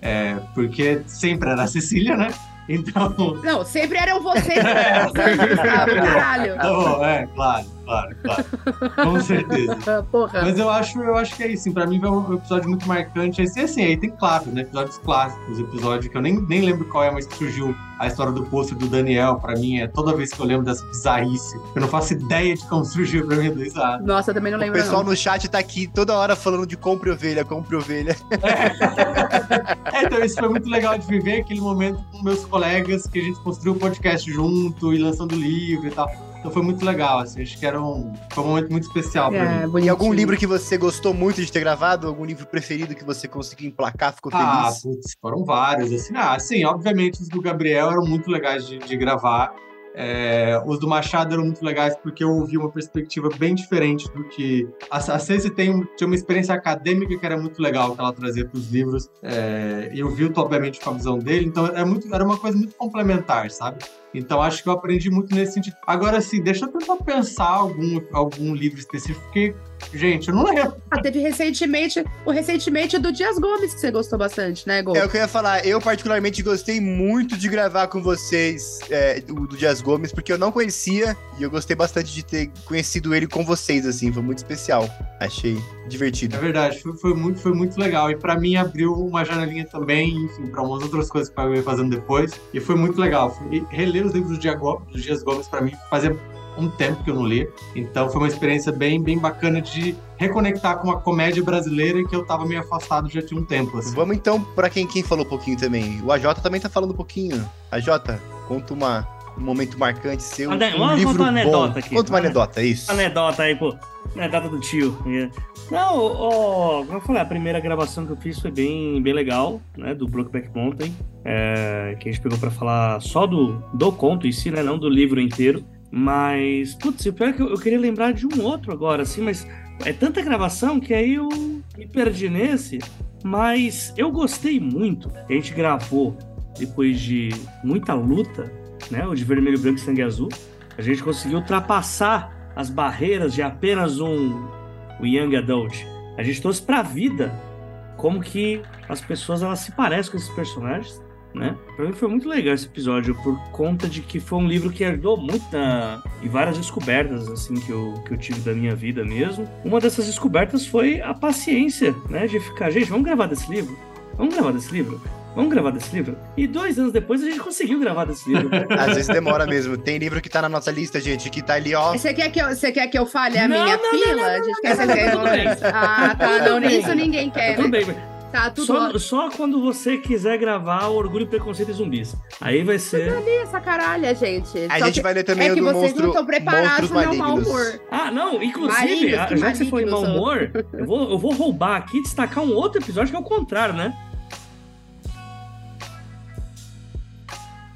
é, porque sempre era a Cecília, né? Então, Não, sempre eram vocês. Gustavo, Caralho. tá é, claro, claro, claro. Com certeza. Ah, Porra. Mas eu acho, eu acho que é isso. Assim, pra mim foi um episódio muito marcante. Assim, assim, aí tem clássicos, né? Episódios clássicos, episódio que eu nem, nem lembro qual é, mas que surgiu a história do pôster do Daniel. Pra mim, é toda vez que eu lembro dessa bizarrice, eu não faço ideia de como surgiu pra mim do risada. Nossa, eu também não O lembro. pessoal não. no chat tá aqui toda hora falando de compre ovelha, compre ovelha. É, então isso foi muito legal de viver aquele momento com meus colegas, que a gente construiu o podcast junto e lançando livro e tal. Então foi muito legal, assim, acho que era um, foi um momento muito especial pra É, mim. E algum livro que você gostou muito de ter gravado? Algum livro preferido que você conseguiu emplacar, ficou Ah, feliz? putz, foram vários, assim. Ah, sim, obviamente os do Gabriel eram muito legais de, de gravar. É, os do Machado eram muito legais porque eu ouvi uma perspectiva bem diferente do que. A, a Ceci tem, tinha uma experiência acadêmica que era muito legal que ela trazia para os livros. É, e o Vilto, obviamente, com a visão dele. Então era, muito, era uma coisa muito complementar, sabe? Então acho que eu aprendi muito nesse sentido. Agora sim, deixa eu tentar pensar algum, algum livro específico que Gente, eu não lembro. Ah, teve recentemente o recentemente do Dias Gomes, que você gostou bastante, né, Gol? É o que eu ia falar. Eu, particularmente, gostei muito de gravar com vocês é, do, do Dias Gomes, porque eu não conhecia e eu gostei bastante de ter conhecido ele com vocês, assim. Foi muito especial. Achei divertido. É verdade, foi, foi muito, foi muito legal. E para mim abriu uma janelinha também, enfim, para umas outras coisas que eu ia fazendo depois. E foi muito legal. reler os livros do Dias Gomes, para mim, fazia um tempo que eu não li. Então foi uma experiência bem, bem bacana de reconectar com a comédia brasileira que eu tava meio afastado já tinha um tempo. Assim. Vamos então para quem, quem falou um pouquinho também. O AJ também tá falando um pouquinho. AJ, conta uma, um momento marcante seu. um Vamos livro contar uma anedota bom. aqui. Conta uma anedota, isso. Anedota aí, pô. Anedota do tio. Não, ó, como eu falei, a primeira gravação que eu fiz foi bem, bem legal, né? Do Brokeback Mountain. É, que a gente pegou para falar só do, do conto em si, né? Não do livro inteiro. Mas, putz, o pior é que eu, eu, queria lembrar de um outro agora, assim, mas é tanta gravação que aí eu me perdi nesse. Mas eu gostei muito. A gente gravou depois de muita luta, né? O de vermelho, branco e sangue azul. A gente conseguiu ultrapassar as barreiras de apenas um, um young adult. A gente trouxe pra vida como que as pessoas elas se parecem com esses personagens né? Pra mim foi muito legal esse episódio, por conta de que foi um livro que ajudou muito na... em várias descobertas, assim, que eu, que eu tive da minha vida mesmo. Uma dessas descobertas foi a paciência, né? De ficar, gente, vamos gravar desse livro? Vamos gravar desse livro? Vamos gravar desse livro? E dois anos depois a gente conseguiu gravar desse livro. Às vezes demora mesmo. Tem livro que tá na nossa lista, gente, que tá ali, ó. Você quer que eu, você quer que eu fale a não, minha não, fila? Não, não, a gente quer que Ah, tá. Não, isso ninguém quer. Tudo né? bem, Tá, tudo só, só, quando você quiser gravar Orgulho, Preconceito e Zumbis. Aí vai ser. Eu li essa caralha, gente. A só gente vai ler também é o do vocês monstro, não estão preparados pro meu mau humor. Ah, não, inclusive, malignos, já que você foi em mau humor, eu vou, eu vou roubar aqui e destacar um outro episódio que é o contrário, né?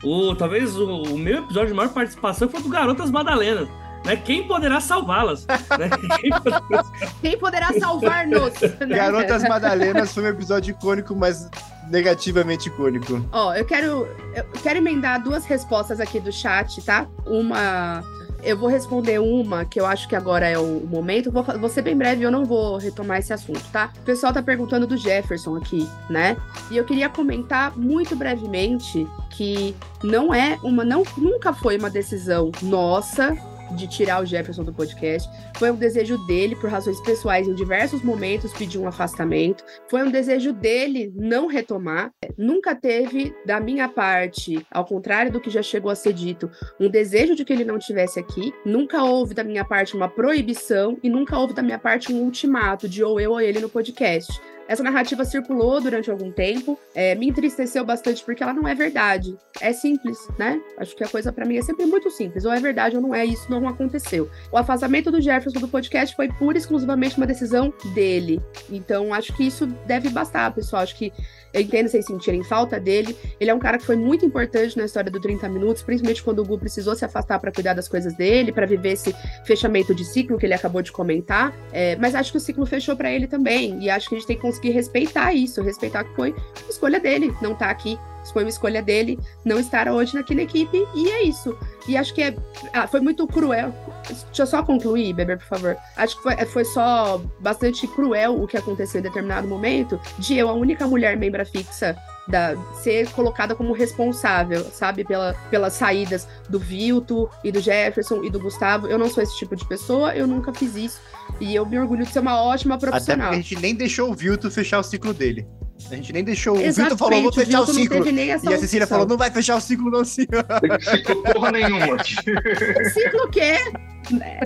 O, talvez o, o meu episódio de maior participação foi do Garotas Madalenas. Né? Quem poderá salvá-las? Né? Quem poderá salvar-nos? Né? Garotas Madalenas foi um episódio icônico, mas negativamente icônico. Ó, eu quero, eu quero emendar duas respostas aqui do chat, tá? Uma eu vou responder uma que eu acho que agora é o momento. Vou, vou ser bem breve, eu não vou retomar esse assunto, tá? O pessoal tá perguntando do Jefferson aqui, né? E eu queria comentar muito brevemente que não é uma, não, nunca foi uma decisão nossa de tirar o Jefferson do podcast. Foi um desejo dele, por razões pessoais, em diversos momentos, pedir um afastamento. Foi um desejo dele não retomar. Nunca teve, da minha parte, ao contrário do que já chegou a ser dito, um desejo de que ele não estivesse aqui. Nunca houve da minha parte uma proibição e nunca houve da minha parte um ultimato de ou eu ou ele no podcast. Essa narrativa circulou durante algum tempo, é, me entristeceu bastante porque ela não é verdade. É simples, né? Acho que a coisa para mim é sempre muito simples. Ou é verdade ou não é, isso não aconteceu. O afastamento do Jefferson do podcast foi pura e exclusivamente uma decisão dele. Então, acho que isso deve bastar, pessoal. Acho que eu entendo vocês sentirem falta dele. Ele é um cara que foi muito importante na história do 30 Minutos, principalmente quando o Gu precisou se afastar para cuidar das coisas dele, para viver esse fechamento de ciclo que ele acabou de comentar. É, mas acho que o ciclo fechou para ele também. E acho que a gente tem que conseguir respeitar isso, respeitar que foi escolha dele não tá aqui foi uma escolha dele não estar hoje aqui na equipe, e é isso. E acho que é, ah, foi muito cruel. Deixa eu só concluir, Beber, por favor. Acho que foi, foi só bastante cruel o que aconteceu em determinado momento, de eu, a única mulher membra fixa da, ser colocada como responsável, sabe, pela, pelas saídas do Vilto e do Jefferson e do Gustavo. Eu não sou esse tipo de pessoa, eu nunca fiz isso. E eu me orgulho de ser uma ótima profissional. Até porque a gente nem deixou o Vilto fechar o ciclo dele. A gente nem deixou. Exatamente, o Vitor falou, vou fechar o, o ciclo. E a Cecília opção. falou, não vai fechar o ciclo, não, senhor. Ciclo porra nenhuma. ciclo o quê?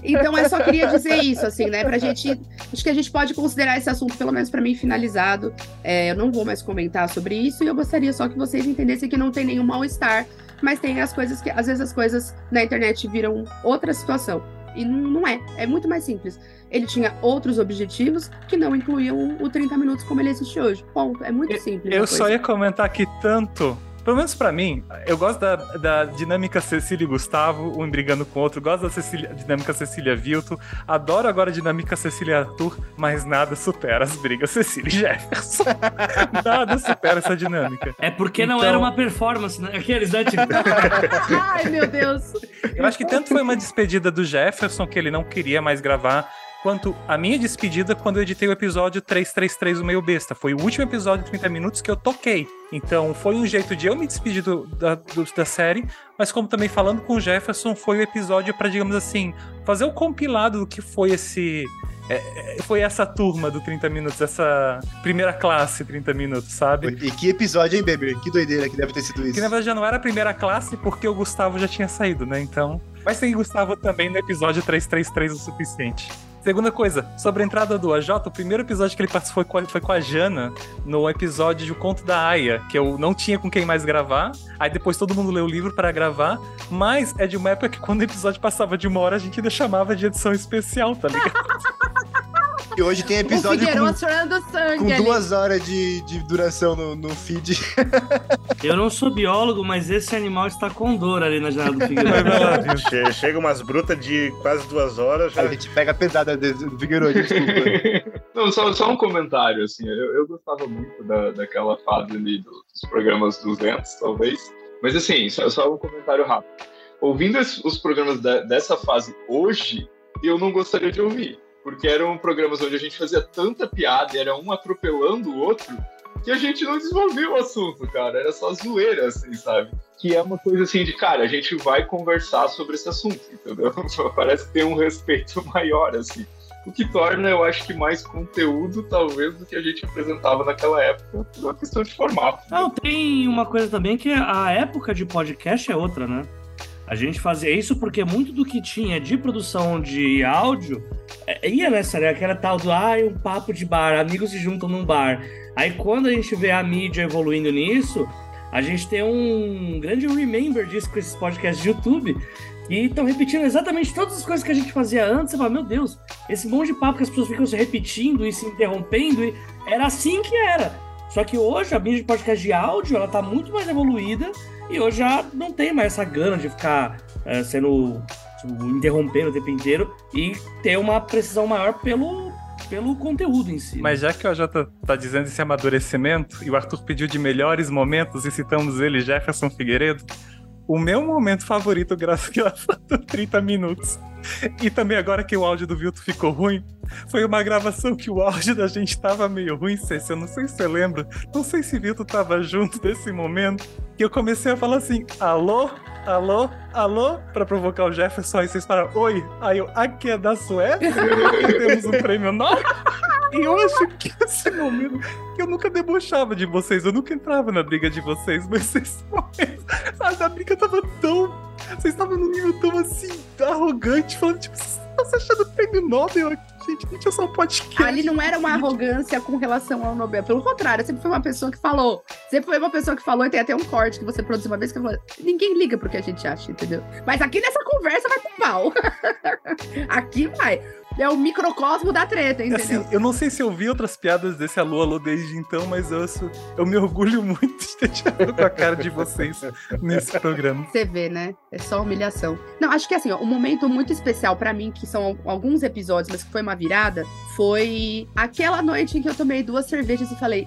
Então eu só queria dizer isso, assim, né? Pra gente. Acho que a gente pode considerar esse assunto, pelo menos para mim, finalizado. É, eu não vou mais comentar sobre isso, e eu gostaria só que vocês entendessem que não tem nenhum mal-estar, mas tem as coisas que. Às vezes as coisas na internet viram outra situação. E não é. É muito mais simples. Ele tinha outros objetivos que não incluíam o 30 minutos como ele existe hoje. Ponto. É muito simples. Eu só ia comentar que tanto Pelo menos pra mim, eu gosto da, da dinâmica Cecília e Gustavo, um brigando com o outro. Gosto da Cecília, dinâmica Cecília Vilto. Adoro agora a dinâmica Cecília Arthur, mas nada supera as brigas Cecília e Jefferson. nada supera essa dinâmica. É porque não Então- era uma performance, né? Aqueles, né? Tipo, Ai, meu Deus. Eu acho que tanto foi uma despedida do Jefferson, que ele não queria mais gravar, quanto a minha despedida quando eu editei o episódio 333 o Meio Besta. Foi o último episódio de 30 minutos que eu toquei. Então foi um jeito de eu me despedir do- da, do- da série, mas como também falando com o Jefferson, foi o episódio para digamos assim, fazer o compilado do que foi esse. é, é, foi essa turma do 30 minutos, essa primeira classe 30 minutos, sabe? E que episódio, hein, Beber? Que doideira que deve ter sido isso. Que na verdade já não era a primeira classe porque o Gustavo já tinha saído, né? Então. Mas tem Gustavo também no episódio 333 o suficiente. Segunda coisa, sobre a entrada do AJ, o primeiro episódio que ele participou foi com a, Jana, no episódio de O Conto da Aya, que eu não tinha com quem mais gravar. Aí depois todo mundo leu o livro para gravar. Mas é de uma época que quando o episódio passava de uma hora, a gente ainda chamava de edição especial, tá ligado? E hoje tem episódio com, chorando sangue com ali. duas horas de, de duração no, no feed. eu não sou biólogo, mas esse animal está com dor ali na janela do Figueiredo. Chega umas brutas de quase duas horas, já A gente pega a pesada do do Figueiredo, desculpa. Não, só, só um comentário, assim, eu, eu gostava muito da, daquela fase ali do- dos programas 200, talvez, mas assim, só, só um comentário rápido. Ouvindo os programas da- dessa fase hoje, eu não gostaria de ouvir, porque eram programas onde a gente fazia tanta piada, era um atropelando o outro, que a gente não desenvolveu o assunto, cara, era só zoeira, assim, sabe? Que é uma coisa assim de, cara, a gente vai conversar sobre esse assunto, entendeu? Parece tem um respeito maior, assim. O que torna, eu acho que mais conteúdo, talvez, do que a gente apresentava naquela época, por uma questão de formato. Não, tem uma coisa também que a época de podcast é outra, né? A gente fazia isso porque muito do que tinha de produção de áudio é, ia nessa, né? Aquela tal do, ai, um papo de bar, amigos se juntam num bar. Aí quando a gente vê a mídia evoluindo nisso, a gente tem um grande remember disso com esses podcasts de YouTube, que estão repetindo exatamente todas as coisas que a gente fazia antes. Você fala, meu Deus, esse monte de papo que as pessoas ficam se repetindo e se interrompendo, e era assim que era. Só que hoje a mídia de podcast de áudio, ela tá muito mais evoluída e hoje já não tem mais essa gana de ficar eh, sendo tipo, interrompendo o tempo inteiro e ter uma precisão maior pelo, pelo conteúdo em si. Mas já que o AJ tá dizendo esse amadurecimento, e o Arthur pediu de melhores momentos, e citamos ele, Jefferson Figueiredo, o meu momento favorito, graças a 30 minutos, e também agora que o áudio do Vilto ficou ruim, foi uma gravação que o áudio da gente tava meio ruim, Ceci, eu não sei se você lembra, não sei se Vilto tava junto desse momento, que eu comecei a falar assim, alô, alô, alô, pra provocar o Jefferson, aí vocês falaram, oi, aí eu, aqui é da Suécia, temos um prêmio novo. E eu acho que esse momento que eu nunca debochava de vocês, eu nunca entrava na briga de vocês, mas momento, sabe, a briga tava tão. Vocês estavam num nível tão assim, arrogante, falando, tipo, vocês estão se achando prêmio Nobel aqui, gente, gente, eu só um podcast. Ali não era uma arrogância com relação ao Nobel. Pelo contrário, sempre foi uma pessoa que falou. Sempre foi uma pessoa que falou, e tem até um corte que você produziu uma vez que falou: ninguém liga pro que a gente acha, entendeu? Mas aqui nessa conversa vai com pau. aqui vai. É o microcosmo da treta, entendeu? Assim, eu não sei se eu vi outras piadas desse alô, alô desde então, mas eu, sou- eu me orgulho muito de ter tirado com a cara de vocês nesse programa. Você vê, né? É só humilhação. Não, acho que assim, ó, um momento muito especial pra mim, que são alguns episódios, mas que foi uma virada, foi aquela noite em que eu tomei duas cervejas e falei.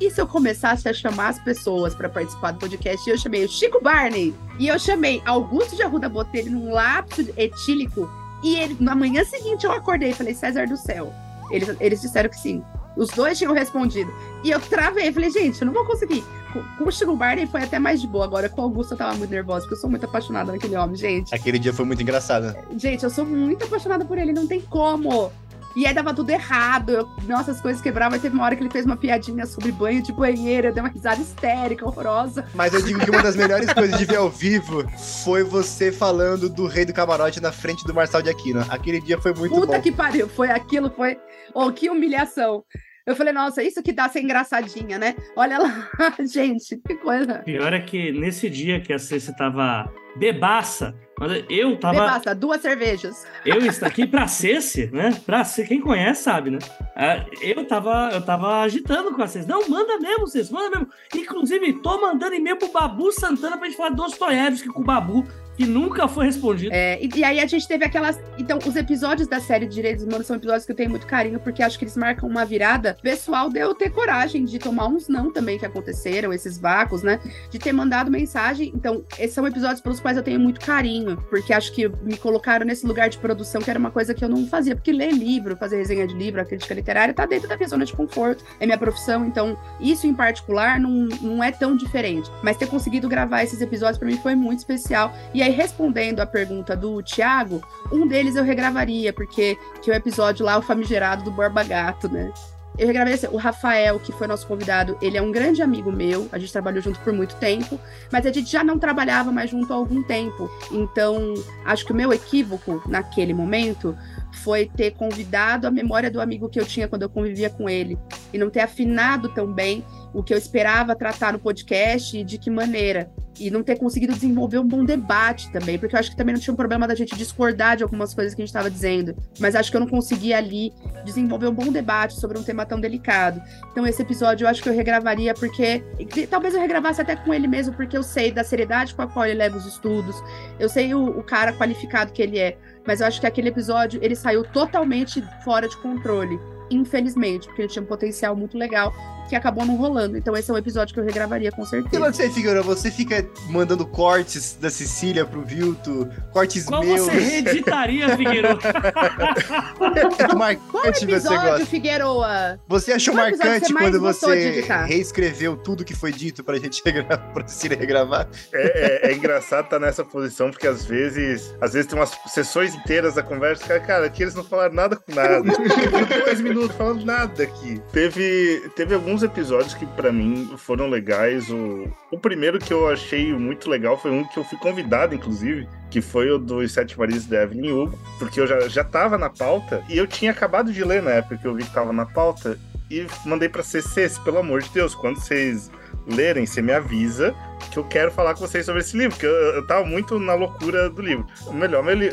E se eu começasse a chamar as pessoas pra participar do podcast? E eu chamei o Chico Barney. E eu chamei Augusto de Arruda Botelho num lápis etílico. E ele, na manhã seguinte eu acordei e falei, César do céu. Eles, eles disseram que sim. Os dois tinham respondido. E eu travei, falei, gente, eu não vou conseguir. Com, o Chico Barney foi até mais de boa. Agora com o Augusto eu tava muito nervosa, porque eu sou muito apaixonada naquele homem, gente. Aquele dia foi muito engraçado. Gente, eu sou muito apaixonada por ele, não tem como. E aí dava tudo errado. Eu- nossa, as coisas quebravam. Aí teve uma hora que ele fez uma piadinha sobre banho de banheira, deu uma risada histérica, horrorosa. Mas eu digo que uma das melhores coisas de ver ao vivo foi você falando do rei do camarote na frente do Marçal de Aquino. Aquele dia foi muito Puta bom. que pariu. Foi aquilo, foi. Oh, que humilhação. Eu falei, nossa, isso que dá ser engraçadinha, né? Olha lá, gente, que coisa. Pior é que nesse dia que a Ceci tava bebaça, mas eu tava. Bebaça, duas cervejas. Eu estou aqui pra Ceci, né? Pra Ceci, quem conhece sabe, né? Ah, Eu tava, eu tava agitando com a Ceci. Não, manda mesmo, Ceci, manda mesmo. Inclusive, tô mandando e-mail pro Babu Santana pra gente falar Dostoiévski com o Babu, que nunca foi respondido. É, e, e aí a gente teve aquelas. Então, os episódios da série de Direitos Humanos são episódios que eu tenho muito carinho, porque acho que eles marcam uma virada pessoal de eu ter coragem de tomar uns não também que aconteceram, esses vácuos, né? De ter mandado mensagem. Então, esses são episódios pelos quais eu tenho muito carinho, porque acho que me colocaram nesse lugar de produção que era uma coisa que eu não fazia. Porque ler livro, fazer resenha de livro, a crítica literária, tá dentro da minha zona de conforto, é minha profissão, então isso em particular não, não é tão diferente. Mas ter conseguido gravar esses episódios para mim foi muito especial. E aí, respondendo a pergunta do Thiago, um deles eu regravaria, porque que é o episódio lá, o famigerado do Borba Gato, né? Eu regravei esse, o Rafael, que foi nosso convidado, ele é um grande amigo meu, a gente trabalhou junto por muito tempo, mas a gente já não trabalhava mais junto há algum tempo. Então, acho que o meu equívoco naquele momento foi ter convidado a memória do amigo que eu tinha quando eu convivia com ele e não ter afinado tão bem o que eu esperava tratar no podcast e de que maneira. E não ter conseguido desenvolver um bom debate também, porque eu acho que também não tinha um problema da gente discordar de algumas coisas que a gente estava dizendo, mas acho que eu não consegui ali desenvolver um bom debate sobre um tema tão delicado. Então esse episódio eu acho que eu regravaria porque talvez eu regravasse até com ele mesmo, porque eu sei da seriedade com a qual ele leva os estudos, eu sei o, o cara qualificado que ele é, mas eu acho que aquele episódio ele saiu totalmente fora de controle. Infelizmente, porque ele tinha um potencial muito legal que acabou não rolando. Então, esse é um episódio que eu regravaria com E certeza. você, Figueira, você fica mandando cortes da Cecília pro Vilto, cortes Qual meus. você reeditaria, Figueiredo? que marcante Qual você episódio, gosta. Figueroa? Você achou Qual marcante você quando você reescreveu tudo que foi dito pra gente regravar, pra Cecília regravar? É, é- é engraçado estar nessa posição, porque às vezes, às vezes tem umas sessões inteiras da conversa, cara, cara, aqui eles não falaram nada com nada. Dois minutos falando nada aqui. Teve, teve alguns episódios que pra mim foram legais. O, o primeiro que eu achei muito legal foi um que eu fui convidado, inclusive, que foi o dos Sete Maridos da Evelyn Hugo, porque eu já, já tava na pauta e eu tinha acabado de ler na época que eu vi que tava na pauta e mandei pra CC, pelo amor de Deus, quando vocês lerem, você me avisa que eu quero falar com vocês sobre esse livro, que eu, eu tava muito na loucura do livro. Melhor, meu li-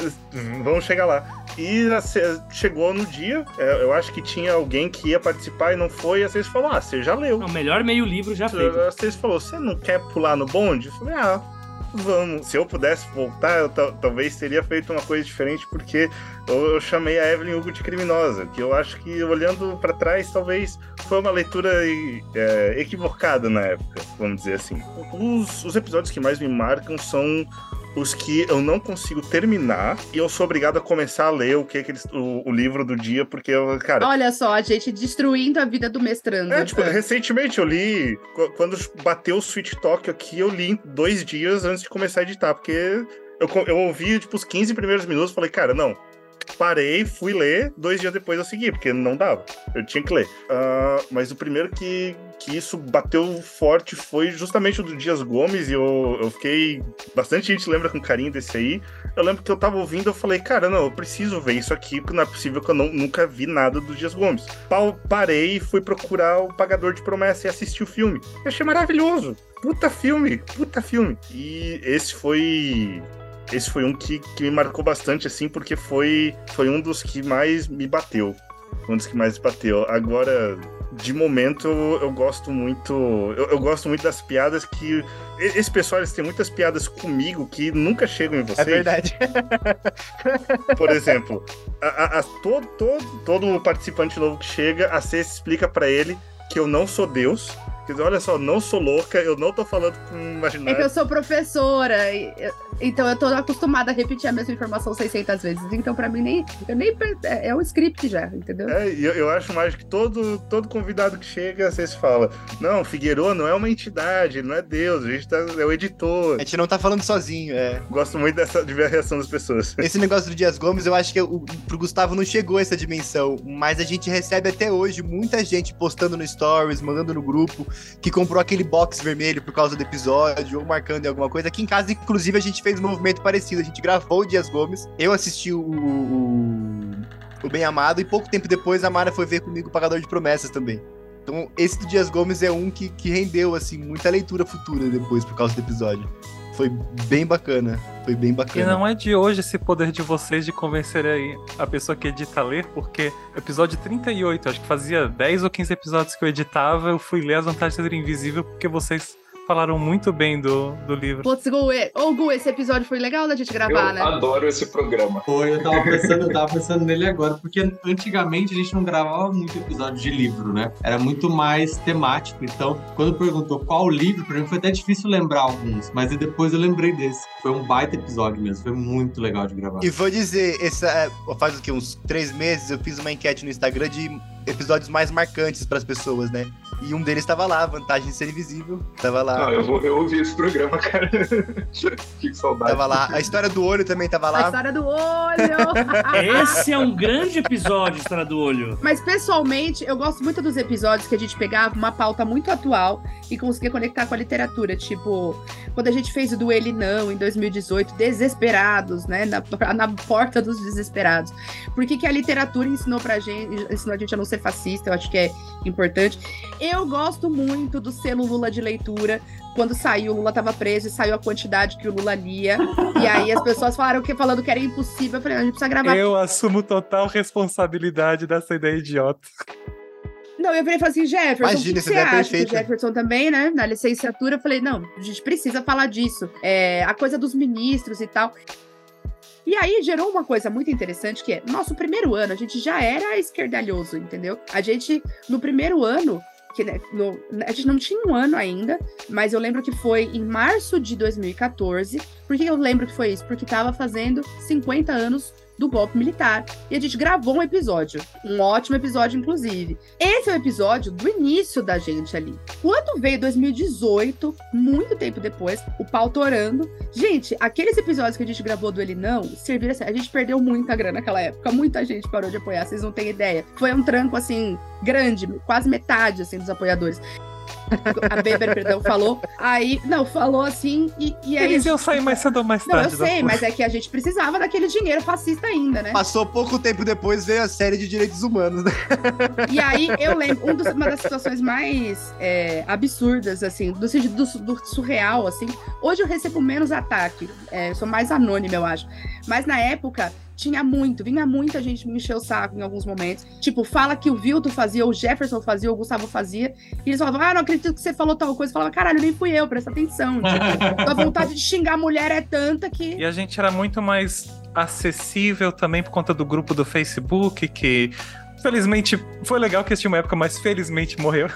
vamos chegar lá. E a Ce- chegou no dia, é, eu acho que tinha alguém que ia participar e não foi, e a Cês falou: Ah, você já leu. O melhor meio livro já feito. A Cês falou: Você não quer pular no bonde? Eu falei: Ah. Vamos, se eu pudesse voltar, eu ta- talvez teria feito uma coisa diferente, porque eu, eu chamei a Evelyn Hugo de criminosa, que eu acho que olhando pra trás, talvez foi uma leitura é, equivocada na época, vamos dizer assim. Os, os episódios que mais me marcam são os que eu não consigo terminar e eu sou obrigado a começar a ler o que, que eles, o, o livro do dia, porque eu, cara. Olha só, a gente destruindo a vida do mestrando. É, tipo, recentemente eu li, qu- quando bateu o Sweet Talk aqui, eu li dois dias antes de começar a editar, porque eu, eu ouvi, tipo, os 15 primeiros minutos, falei, cara, não. Parei, fui ler, dois dias depois eu segui, porque não dava. Eu tinha que ler. Ah, mas o primeiro que, que isso bateu forte foi justamente o do Dias Gomes, e eu, eu fiquei. Bastante gente lembra com carinho desse aí. Eu lembro que eu tava ouvindo, eu falei, cara, não, eu preciso ver isso aqui, porque não é possível que eu não, nunca vi nada do Dias Gomes. Pau, parei e fui procurar o Pagador de Promessa e assistir o filme. Eu achei maravilhoso. Puta filme, puta filme. E esse foi. Esse foi um que, que me marcou bastante, assim, porque foi, foi um dos que mais me bateu. Um dos que mais bateu. Agora, de momento, eu, gosto muito. Eu, eu gosto muito das piadas que. Esse pessoal, eles têm muitas piadas comigo que nunca chegam em É vocês. verdade. Por exemplo, a, a- a- todo, todo, todo participante novo que chega, a Cê explica pra ele que eu não sou Deus. Dizer, olha só, não sou louca, eu não tô falando com É que imaginário. eu sou professora, e- eu- então eu tô acostumada a repetir a mesma informação 600 vezes. Então, pra mim, nem, eu nem é é um script já, entendeu? É, e eu, eu acho mais que todo, todo convidado que chega, vocês falam: Não, Figueiredo não é uma entidade, não é Deus, a gente tá, é o editor. A gente não tá falando sozinho, é. Gosto muito dessa, de ver a reação das pessoas. Esse negócio do Dias Gomes, eu acho que o, pro Gustavo não chegou essa dimensão, mas a gente recebe até hoje muita gente postando no Stories, mandando no grupo, que comprou aquele box vermelho por causa do episódio, ou marcando em alguma coisa. Aqui em casa, inclusive, a gente fez um movimento parecido. A gente gravou o Dias Gomes, eu assisti o, o, Bem Amado, e pouco tempo depois a Mara foi ver comigo o Pagador de Promessas também. Então, esse do Dias Gomes é um que, que rendeu, assim, muita leitura futura depois por causa do episódio. Foi bem bacana. Foi bem E bacana. não é de hoje esse poder de vocês de convencer aí a pessoa que edita a ler, porque episódio 38, acho que fazia 10 ou 15 episódios que eu editava, eu fui ler As Vantagens de Ser Invisível porque vocês falaram muito bem do, do livro. Putz, Gu, e- ô Gu, esse episódio foi legal da gente Eu gravar, né? adoro esse programa. Foi, eu tava pensando, eu tava pensando nele agora, porque antigamente a gente não gravava muito episódio de livro, né? Era muito mais temático. Então, quando perguntou qual livro, pra mim foi até difícil lembrar alguns, mas depois eu lembrei desse. Foi um baita episódio mesmo, foi muito legal de gravar. E vou dizer, essa, é, faz o quê? Uns três meses eu fiz uma enquete no Instagram de episódios mais marcantes pras pessoas, né? E um deles tava lá, Vantagem de Ser Invisível. Tava lá. Não, eu, vou, eu ouvi esse programa, cara. que saudade. Tava lá. A história do olho também tava A lá. história do olho! Esse é um grande episódio, História do Olho. Mas pessoalmente, eu gosto muito dos episódios que a gente pegava uma pauta muito atual e conseguia conectar com a literatura. Tipo, quando a gente fez o do Ele Não em 2018, Desesperados, né? Na, na porta dos desesperados. Por que, que a literatura ensinou pra gente, ensinou a gente a não ser fascista? Eu acho que é importante. Eu gosto muito do selo Lula de leitura. Quando saiu, o Lula tava preso e saiu a quantidade que o Lula lia. E aí as pessoas falaram que falando que era impossível. Eu falei, não, a gente precisa gravar Eu assumo total responsabilidade dessa ideia idiota. Não, eu e falei assim, Jefferson, Imagina, o que você é acha? perfeita. O Jefferson também, né? Na licenciatura, eu falei, não, a gente precisa falar disso. É, a coisa dos ministros e tal. E aí gerou uma coisa muito interessante que é, nosso primeiro ano, a gente já era esquerdalhoso, entendeu? A gente, no primeiro ano, que né, no- a gente não tinha um ano ainda, mas eu lembro que foi em março de 2014. Por que eu lembro que foi isso? Porque tava fazendo 50 anos do golpe militar. E a gente gravou um episódio. Um ótimo episódio, inclusive. Esse é o episódio do início da gente ali. Quando veio 2018, muito tempo depois, o pau torando. Gente, aqueles episódios que a gente gravou do Ele Não serviram assim. A gente perdeu muita grana naquela época. Muita gente parou de apoiar, vocês não têm ideia. Foi um tranco, assim, grande, quase metade, assim, dos apoiadores. A Weber, perdão, falou. Aí, não, falou assim, e, e aí. Eles iam sair mais cedo ou mais Não, eu tarde. da sei, mas é que a gente precisava daquele dinheiro fascista ainda, né? Passou pouco tempo depois, veio a série de direitos humanos, né? E aí eu lembro, um dos- uma das situações mais é, absurdas, assim, do sentido do, do surreal, assim. Hoje eu recebo menos ataque, é, sou mais anônima, eu acho. Mas na época tinha muito, vinha muita gente me encher o saco em alguns momentos. Tipo, fala que o Vilto fazia, o Jefferson fazia, o Gustavo fazia. E eles falavam, ah, não acredito que você falou tal coisa. Eu falava, caralho, nem fui eu, presta atenção. Tipo, a vontade de xingar a mulher é tanta que. E a gente era muito mais acessível também por conta do grupo do Facebook, que felizmente foi legal que tinha uma época, mas felizmente morreu.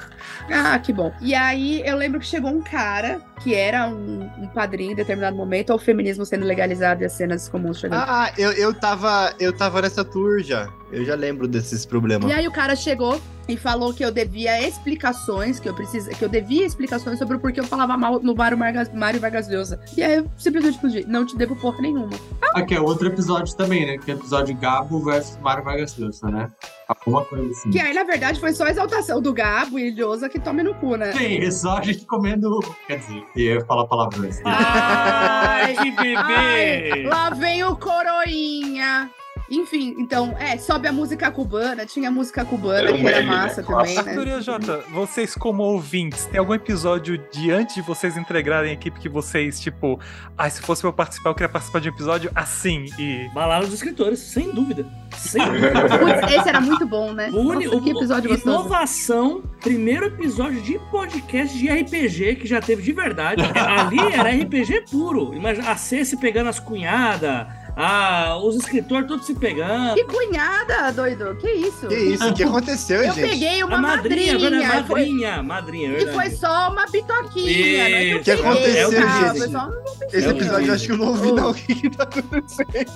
Ah, que bom. E aí eu lembro que chegou um cara que era um, um padrinho em determinado momento, ao feminismo sendo legalizado e as cenas comuns chegando. Ah, eu, eu, tava, eu tava nessa tour já. Eu já lembro desses problemas. E aí o cara chegou e falou que eu devia explicações, que eu precisa, que eu devia explicações sobre o porquê eu falava mal no Mário Vargas, Mário Vargas Llosa. E aí eu simplesmente explodi. Não te devo porra nenhuma. Aqui é outro episódio também, né? Que é o episódio Gabo versus Mário Vargas Llosa, né? Alguma coisa assim. Que aí, na verdade, foi só a exaltação do Gabo e Llosa que tome no cu, né? Sim, é só a gente comendo. Quer dizer, eu ia falar palavrões. Ai, que Ai, bebê! lá vem o Coroinha. Enfim, então, é, sobe a música cubana, tinha a música cubana, Era um que era meme, né? massa também, né? Arthur e Jota, vocês como ouvintes, tem algum episódio de antes de vocês integrarem a equipe que vocês, tipo, ah, se fosse pra eu participar, eu queria participar de um episódio assim e. Balada dos escritores, sem dúvida. Sem dúvida. Esse era muito bom, né? O uni- Nossa, que o- episódio gostoso. Inovação, primeiro episódio de podcast de RPG que já teve de verdade. Ali era RPG puro. Imagina a C se pegando as cunhadas, ah, os escritores todos se pegando. Que cunhada, doido. Que isso? Que isso? O que aconteceu, Eu gente? peguei uma a madrinha, madrinha. agora é foi- madrinha, madrinha, é E verdade. foi só uma pitoquinha, não é que eu. Que aconteceu, tá? gente? Só Esse É episódio eu acho que eu não ouvi, Oh. não. O que que tá acontecendo?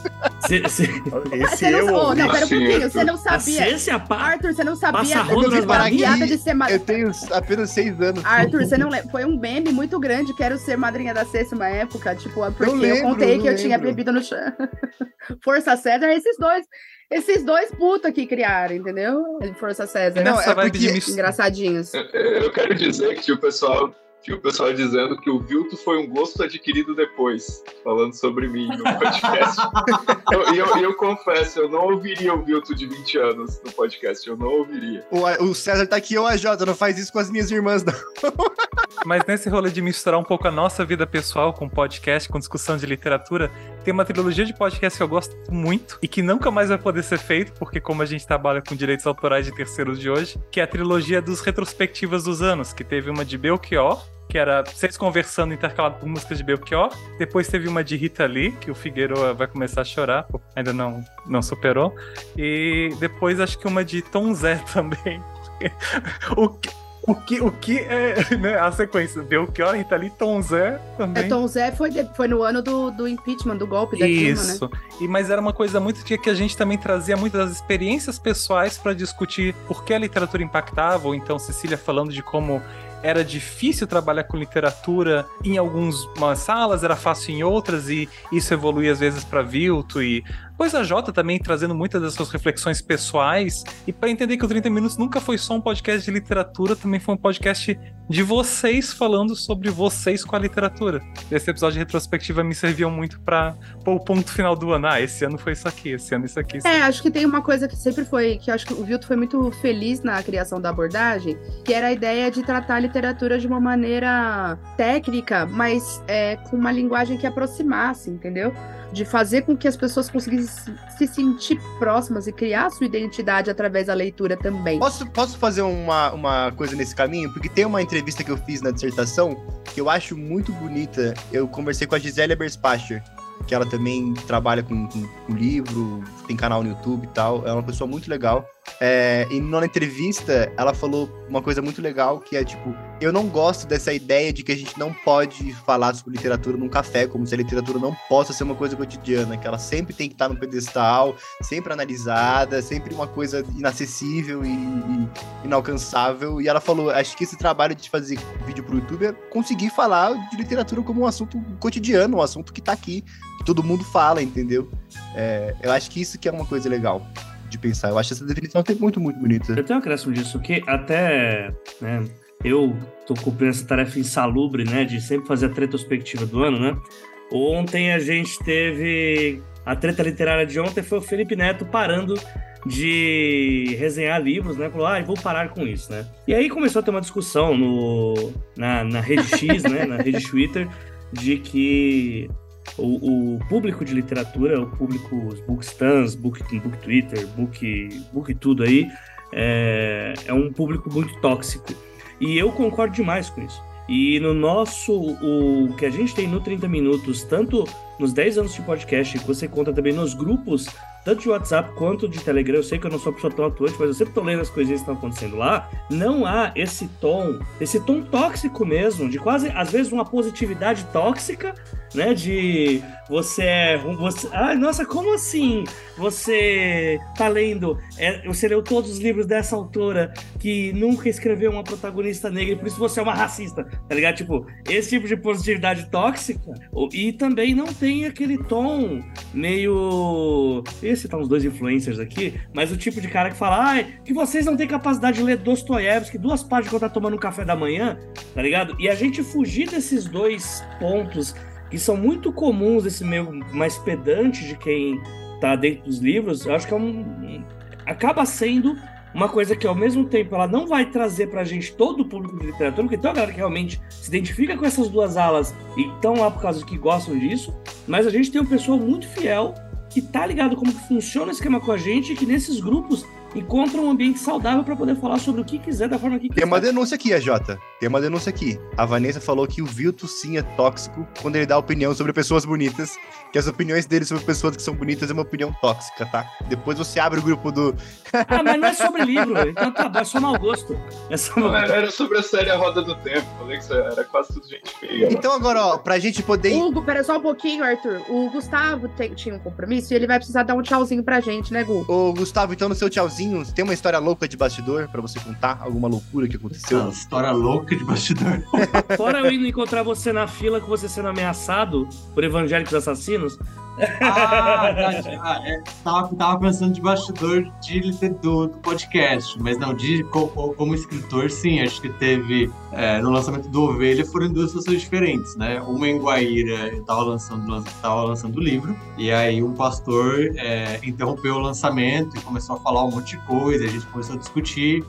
Cê- cê- Esse Você não, eu oh, ouvi. não, pera um pouquinho. Você não a sabia. C se apa- Arthur, você não sabia a piada de ser Eu madrinha. tenho apenas seis anos. Arthur, você não lembra? Foi um meme muito grande, quero ser madrinha da Cessa uma época, tipo, porque eu, lembro, contei eu que eu tinha bebido no chão. Força César, esses dois, esses dois putos que criaram, entendeu? Força César. Não, é porque- Engraçadinhos. Eu quero dizer que o pessoal Tinha o pessoal dizendo que o Vilto foi um gosto adquirido depois, falando sobre mim no podcast. E eu, eu, eu, confesso, eu não ouviria o Vilto de 20 anos no podcast, eu não ouviria. O, o César tá aqui, ô AJ, não faz isso com as minhas irmãs, não. Mas nesse rolê de misturar um pouco a nossa vida pessoal com podcast, com discussão de literatura, tem uma trilogia de podcast que eu gosto muito e que nunca mais vai poder ser feito, porque como a gente trabalha com direitos autorais de terceiros de hoje, que é a trilogia dos retrospectivas dos anos, que teve uma de Belchior, que era vocês conversando intercalado por músicas de Belchior. Depois teve uma de Rita Lee, que o Figueiredo vai começar a chorar, ainda não, não superou. E depois acho que uma de Tom Zé também. o que, o que, o que é né, a sequência? Belchior, Rita Lee, Tom Zé também. É, Tom Zé foi, de, foi no ano do, do impeachment, do golpe da Isso. Dilma, né? E, mas era uma coisa muito que, que a gente também trazia muitas das experiências pessoais para discutir por que a literatura impactava, ou então Cecília falando de como era difícil trabalhar com literatura em algumas salas, era fácil em outras, e isso evoluía às vezes para Vilto e Pois a Jota também trazendo muitas das suas reflexões pessoais. E para entender que o 30 Minutos nunca foi só um podcast de literatura, também foi um podcast de vocês falando sobre vocês com a literatura. Esse episódio de retrospectiva me serviu muito para o ponto final do ano. Ah, esse ano foi isso aqui, esse ano isso aqui. Isso é, acho que tem uma coisa que sempre foi, que acho que o Vilto foi muito feliz na criação da abordagem, que era a ideia de tratar a literatura de uma maneira técnica, mas é, com uma linguagem que aproximasse, entendeu? De fazer com que as pessoas conseguissem se sentir próximas e criar sua identidade através da leitura também. Posso, posso fazer uma, uma coisa nesse caminho? Porque tem uma entrevista que eu fiz na dissertação que eu acho muito bonita. Eu conversei com a Gisele Berspacher, que ela também trabalha com, com, com livro, tem canal no YouTube e tal. É uma pessoa muito legal. É, e na entrevista, ela falou uma coisa muito legal, que é tipo, eu não gosto dessa ideia de que a gente não pode falar sobre literatura num café, como se a literatura não possa ser uma coisa cotidiana, que ela sempre tem que estar no pedestal, sempre analisada, sempre uma coisa inacessível e, e inalcançável. E ela falou, acho que esse trabalho de fazer vídeo pro YouTube é conseguir falar de literatura como um assunto cotidiano, um assunto que tá aqui, que todo mundo fala, entendeu? É, eu acho que isso que é uma coisa legal de pensar. Eu acho essa definição até muito, muito bonita. Eu tenho um acréscimo disso, que até né, eu tô cumprindo essa tarefa insalubre, né, de sempre fazer a retrospectiva do ano, né? Ontem a gente teve a treta literária de ontem foi o Felipe Neto parando de resenhar livros, né? Falou, ah, vou parar com isso, né? E aí começou a ter uma discussão no, na, na rede X, né? Na rede Twitter, de que o, o, público de literatura, o público, os bookstans, book, book Twitter, book, book tudo aí, é, é um público muito tóxico. E eu concordo demais com isso. E no nosso, o que a gente tem no 30 Minutos, tanto nos 10 anos de podcast, que você conta também nos grupos tanto de WhatsApp quanto de Telegram, eu sei que eu não sou uma pessoa tão atuante, mas eu sempre tô lendo as coisinhas que estão acontecendo lá, não há esse tom, esse tom tóxico mesmo, de quase, às vezes, uma positividade tóxica, né, de você é, você, ah, nossa, como assim? Você tá lendo, é, você leu todos os livros dessa autora que nunca escreveu uma protagonista negra e por isso você é uma racista, tá ligado? Tipo, esse tipo de positividade tóxica, e também não tem aquele tom meio citar uns dois influencers aqui, mas o tipo de cara que fala, ai, que vocês não têm capacidade de ler Dostoiévski, duas páginas quando tá tomando um café da manhã, tá ligado? E a gente fugir desses dois pontos que são muito comuns, esse meio mais pedante de quem tá dentro dos livros, eu acho que é um. acaba sendo uma coisa que ao mesmo tempo ela não vai trazer pra gente todo o público de literatura, porque tem uma galera que realmente se identifica com essas duas alas e estão lá por causa que gostam disso, mas a gente tem um pessoal muito fiel que tá ligado como que funciona o esquema com a gente e que nesses grupos encontra um ambiente saudável para poder falar sobre o que quiser da forma que quiser. Tem uma denúncia aqui, a Jota. Tem uma denúncia aqui. A Vanessa falou que o Vilto sim é tóxico quando ele dá opinião sobre pessoas bonitas, que as opiniões dele sobre pessoas que são bonitas é uma opinião tóxica, tá? Depois você abre o grupo do. ah, mas não é sobre livro, então tá bom, é só mau gosto. É só mau... Era sobre a série A Roda do Tempo. Falei que era quase tudo gente feia. Então agora, ó, pra gente poder. Hugo, pera só um pouquinho, Arthur. O Gustavo tem, tinha um compromisso e ele vai precisar dar um tchauzinho pra gente, né, Gu? Ô, Gustavo, então no seu tchauzinho, tem uma história louca de bastidor pra você contar? Alguma loucura que aconteceu? Uma história louca de bastidor. Fora eu indo encontrar você na fila com você sendo ameaçado por evangélicos assassinos, Ah, é, tava, tava pensando de bastidor de, do, do podcast, mas não, de, como, como escritor, sim, acho que teve, é, no lançamento do Ovelha, foram duas situações diferentes, né? Uma em Guaíra, eu tava lançando, tava lançando o livro, e aí um pastor é, interrompeu o lançamento e começou a falar um monte de coisa, a gente começou a discutir,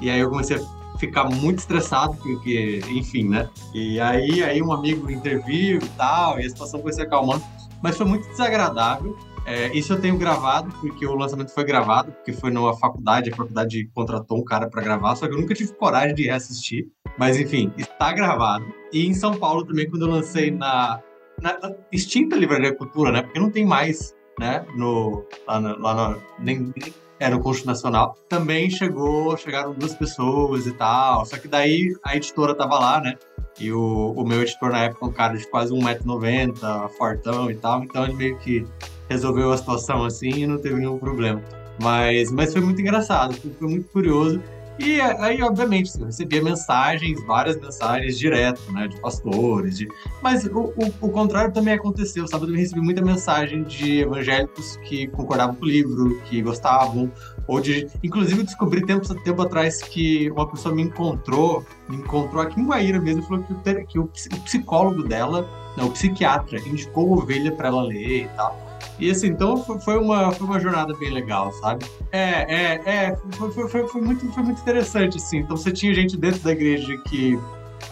e aí eu comecei a ficar muito estressado, porque, enfim, né? E aí, aí um amigo interviu e tal, e a situação foi se acalmando mas foi muito desagradável. É, isso eu tenho gravado, porque o lançamento foi gravado, porque foi numa faculdade, a faculdade contratou um cara para gravar, só que eu nunca tive coragem de reassistir. Mas enfim, está gravado. E em São Paulo também, quando eu lancei na, na, extinta Livraria Cultura, né? Porque não tem mais, né? No, lá, na, lá na, nem, era o Constituto Nacional. Também chegou, chegaram duas pessoas e tal. Só que daí a editora tava lá, né? E o, o meu editor na época, um cara de quase 1,90m, fortão e tal, então ele meio que resolveu a situação assim e não teve nenhum problema. Mas, mas foi muito engraçado, foi muito curioso. E aí, obviamente, eu recebia mensagens, várias mensagens direto, né, de pastores, de... mas o, o, o contrário também aconteceu, sabe? Eu recebi muita mensagem de evangélicos que concordavam com o livro, que gostavam, ou de... Inclusive, descobri tempo, tempo atrás que uma pessoa me encontrou, me encontrou aqui em Guaíra mesmo, e falou que o, que o psicólogo dela, não, o psiquiatra, indicou Ovelha para ela ler e tal. E assim, então foi uma, foi uma jornada bem legal, sabe? É, é, é, foi, foi, foi, muito, foi muito interessante, assim. Então você tinha gente dentro da igreja que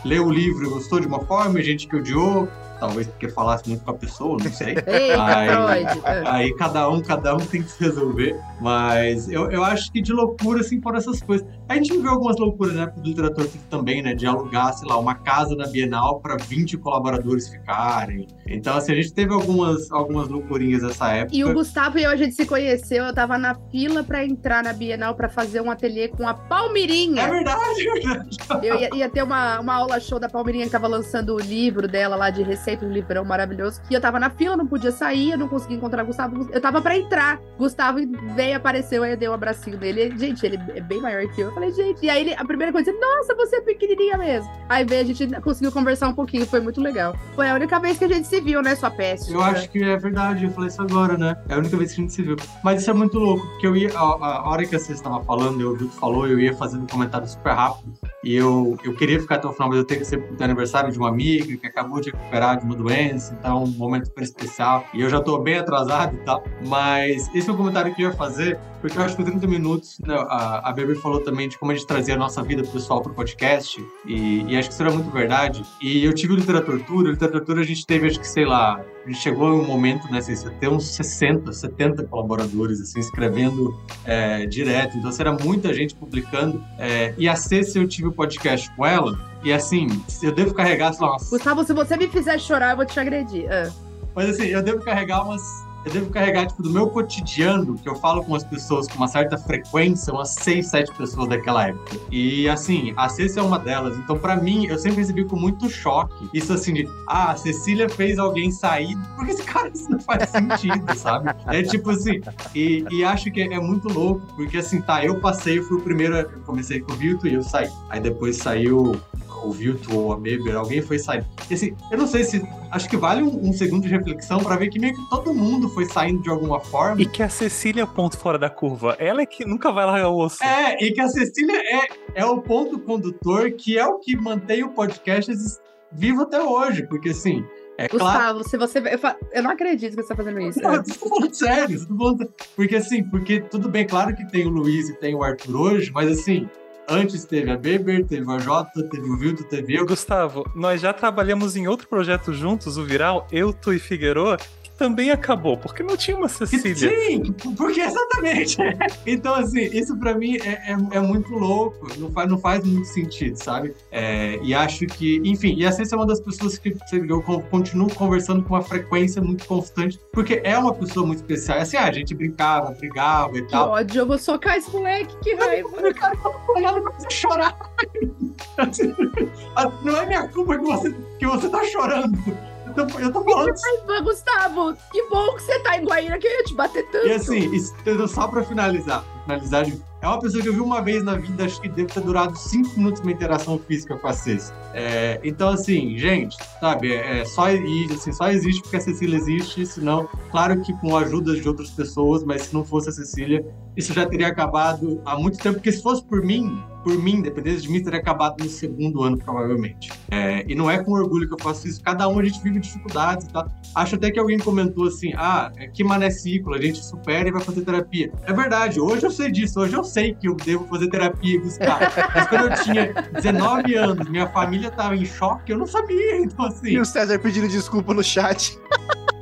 leu o livro e gostou de uma forma, gente que odiou, talvez porque falasse muito com a pessoa, não sei. Eita, aí, aí cada um, cada um tem que se resolver. Mas eu, eu acho que de loucura, assim, foram essas coisas. A gente viu algumas loucuras na época do literatura também, né? De alugar, sei lá, uma casa na Bienal para 20 colaboradores ficarem. Então, assim, a gente teve algumas, algumas loucurinhas nessa época. E o Gustavo e eu, a gente se conheceu, eu tava na fila pra entrar na Bienal pra fazer um ateliê com a Palmirinha. É verdade, é verdade. Eu ia, ia ter uma, uma aula show da Palmirinha que tava lançando o livro dela lá de receita, um livrão maravilhoso. E eu tava na fila, não podia sair, eu não conseguia encontrar o Gustavo. Eu tava pra entrar. Gustavo veio, apareceu, aí eu dei um abracinho dele. Gente, ele é bem maior que eu. Eu falei, gente. E aí ele, a primeira coisa, nossa, você é pequenininha mesmo. Aí veio, a gente conseguiu conversar um pouquinho, foi muito legal. Foi a única vez que a gente se viu, né, sua peste? Eu acho que é verdade, eu falei isso agora, né? É a única vez que a gente se viu. Mas isso é muito louco, porque eu ia, a, a hora que você estava falando, eu, o Vitor falou, eu ia fazendo um comentário super rápido. E eu, eu queria ficar até o final, mas eu tenho que ser pro aniversário de uma amiga que acabou de recuperar de uma doença, então um momento super especial. E eu já tô bem atrasado e tal. Mas esse é um comentário que eu ia fazer, porque eu acho que 30 minutos, né, a, a falou também de como a gente trazia a nossa vida pessoal pro podcast, e, e acho que isso era muito verdade. E eu tive o Literatura, o Literatura a gente teve, acho que, sei lá, a gente chegou em um momento, né, assim, ter uns 60, 70 colaboradores, assim, escrevendo é, direto. Então, assim, era muita gente publicando. É, e a Ceci, eu tive o podcast com ela, e assim, eu devo carregar, sei lá, umas... Gustavo, se você me fizer chorar, eu vou te agredir. Ah. Mas assim, eu devo carregar umas eu devo carregar, tipo, do meu cotidiano, que eu falo com as pessoas com uma certa frequência, umas seis, sete pessoas daquela época. E, assim, a Cecília é uma delas. Então, para mim, eu sempre recebi com muito choque. Isso, assim, de, ah, a Cecília fez alguém sair. Porque esse cara, isso não faz sentido, sabe? É tipo assim, e, e acho que é, é muito louco, porque, assim, tá, eu passei, eu fui o primeiro, eu comecei com o Vilto e eu saí. Aí depois saiu o Vilto ou a Beber, alguém foi sair. E, assim, eu não sei se. Acho que vale um, um segundo de reflexão para ver que meio que todo mundo foi saindo de alguma forma. E que a Cecília é o ponto fora da curva. Ela é que nunca vai largar o osso. É, e que a Cecília é, é o ponto condutor que é o que mantém o podcast vivo até hoje. Porque assim. É Gustavo, claro... se você. Eu, fa... eu, não acredito que você tá fazendo isso. Não, eu tô falando sério, tô falando... Porque assim, porque tudo bem, claro que tem o Luiz e tem o Arthur hoje, mas assim, Antes teve a Beber, teve a Jota, teve o Vildo, teve eu. Gustavo, nós já trabalhamos em outro projeto juntos, o Viral, eu, tu e Figueroa, também acabou, porque não tinha uma Cecília. Sim, porque exatamente. Então, assim, isso para mim é, é, é, muito louco, não faz, não faz muito sentido, sabe? É, e acho que, enfim, e a Cecília é uma das pessoas que eu continuo conversando com uma frequência muito constante, porque é uma pessoa muito especial. Assim, ah, a gente brincava, brigava e tal. Que ódio, eu vou socar esse moleque, que raiva. O cara olhando pra você chorar. Não é minha culpa que você, que você tá chorando. Eu tô, eu tô falando. Ai, Gustavo, que bom que você tá em Guaíra que eu ia te bater tanto. E assim, só pra finalizar, finalizar. É uma pessoa que eu vi uma vez na vida, acho que deve ter durado cinco minutos uma interação física com a Ceci. É, então, assim, gente, sabe, é, só, e, assim, só existe porque a Cecília existe, senão, claro que com a ajuda de outras pessoas, mas se não fosse a Cecília, isso já teria acabado há muito tempo, porque se fosse por mim, por mim, dependendo de mim, teria acabado no segundo ano, provavelmente. É, e não é com orgulho que eu faço isso, cada um a gente vive dificuldades e tal. Acho até que alguém comentou assim: ah, que mané ciclo, a gente supera e vai fazer terapia. É verdade, hoje eu sei disso, hoje eu sei que eu devo fazer terapia e buscar. Mas quando eu tinha 19 anos, minha família estava em choque, eu não sabia. Então, assim. E o César pedindo desculpa no chat.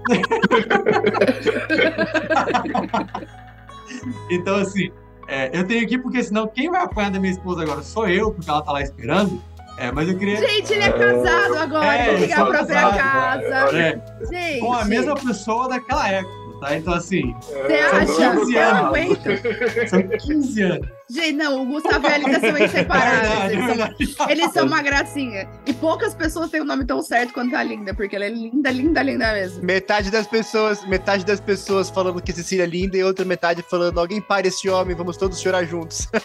então, assim, é, eu tenho aqui porque senão quem vai apanhar da minha esposa agora sou eu, porque ela tá lá esperando. É, mas eu queria. Gente, ele é casado agora, É, ele tem a sou própria casado, casa. É, Gente, com a mesma pessoa daquela época, tá? Então, assim, você são acha? 15 Eu não anos. aguento. São 15 anos. Gente, não, o Gustavo e a Alice são É inseparáveis. verdade, é Eles são, verdade. eles são uma gracinha. E poucas pessoas têm o nome tão certo quanto a Linda, porque ela é linda, linda, linda mesmo. Metade das pessoas, metade das pessoas falando que Cecília é linda e outra metade falando alguém pare esse homem, vamos todos chorar juntos.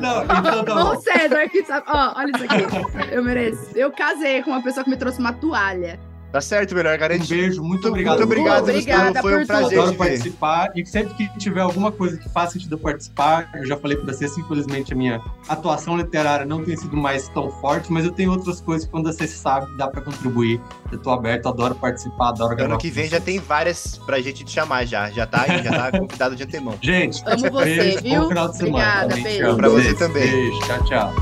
Não, então tá Ô, bom. César, que sabe. Ó, olha isso aqui. Eu mereço. Eu casei com uma pessoa que me trouxe uma toalha. Tá certo, melhor Um garantir. beijo, muito Muito obrigado. obrigado, Obrigada Gustavo. Foi um por prazer. Adoro participar e sempre que tiver alguma coisa que faça sentido eu participar, eu já falei pra vocês, infelizmente a minha atuação literária não tem sido mais tão forte, mas eu tenho outras coisas que quando você sabe dá pra contribuir. Eu tô aberto, adoro participar, adoro gravar. Ano que vem já tem várias pra gente te chamar já. Já tá aí, já tá convidado de antemão. Gente, Amo você, beijo, viu? bom final de semana. Obrigada, Também beijo. Pra você Beijo, também. Beijo, tchau, tchau.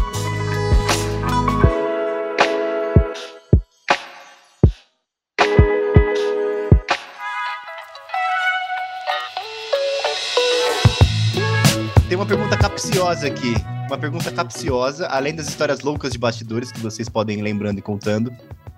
Tem uma pergunta capciosa aqui. Uma pergunta capciosa, além das histórias loucas de bastidores que vocês podem ir lembrando e contando.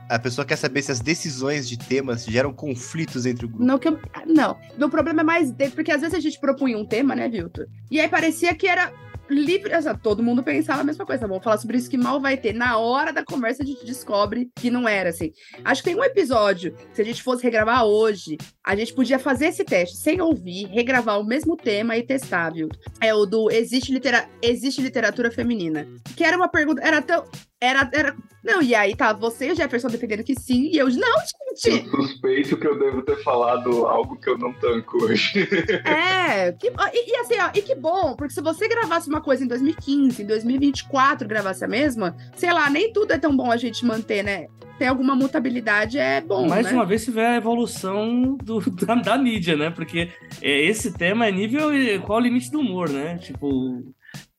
A pessoa quer saber se as decisões de temas geram conflitos entre o grupo. Não, que eu- não. Meu problema é mais porque às vezes a gente propunha um tema, né, Viltor? E aí parecia que era livre. assim, todo mundo pensava a mesma coisa. Vamos falar sobre isso que mal vai ter. Na hora da conversa a gente descobre que não era assim. Acho que tem um episódio, se a gente fosse regravar hoje, a gente podia fazer esse teste sem ouvir, regravar o mesmo tema e testar, viu? É o do Existe, litera... Existe Literatura Feminina. Que era uma pergunta. Era tão. Era, era. Não, e aí tá você e o Jefferson defendendo que sim, e eu, não, gente! Eu suspeito que eu devo ter falado algo que eu não tanco hoje. É, que- e, e assim, ó, e que bom, porque se você gravasse uma coisa em 2015, em 2024 gravasse a mesma, sei lá, nem tudo é tão bom a gente manter, né? Tem alguma mutabilidade, é bom, Mais né? uma vez se vê a evolução do- da, da mídia, né? Porque é, esse tema é nível. Qual o limite do humor, né? Tipo,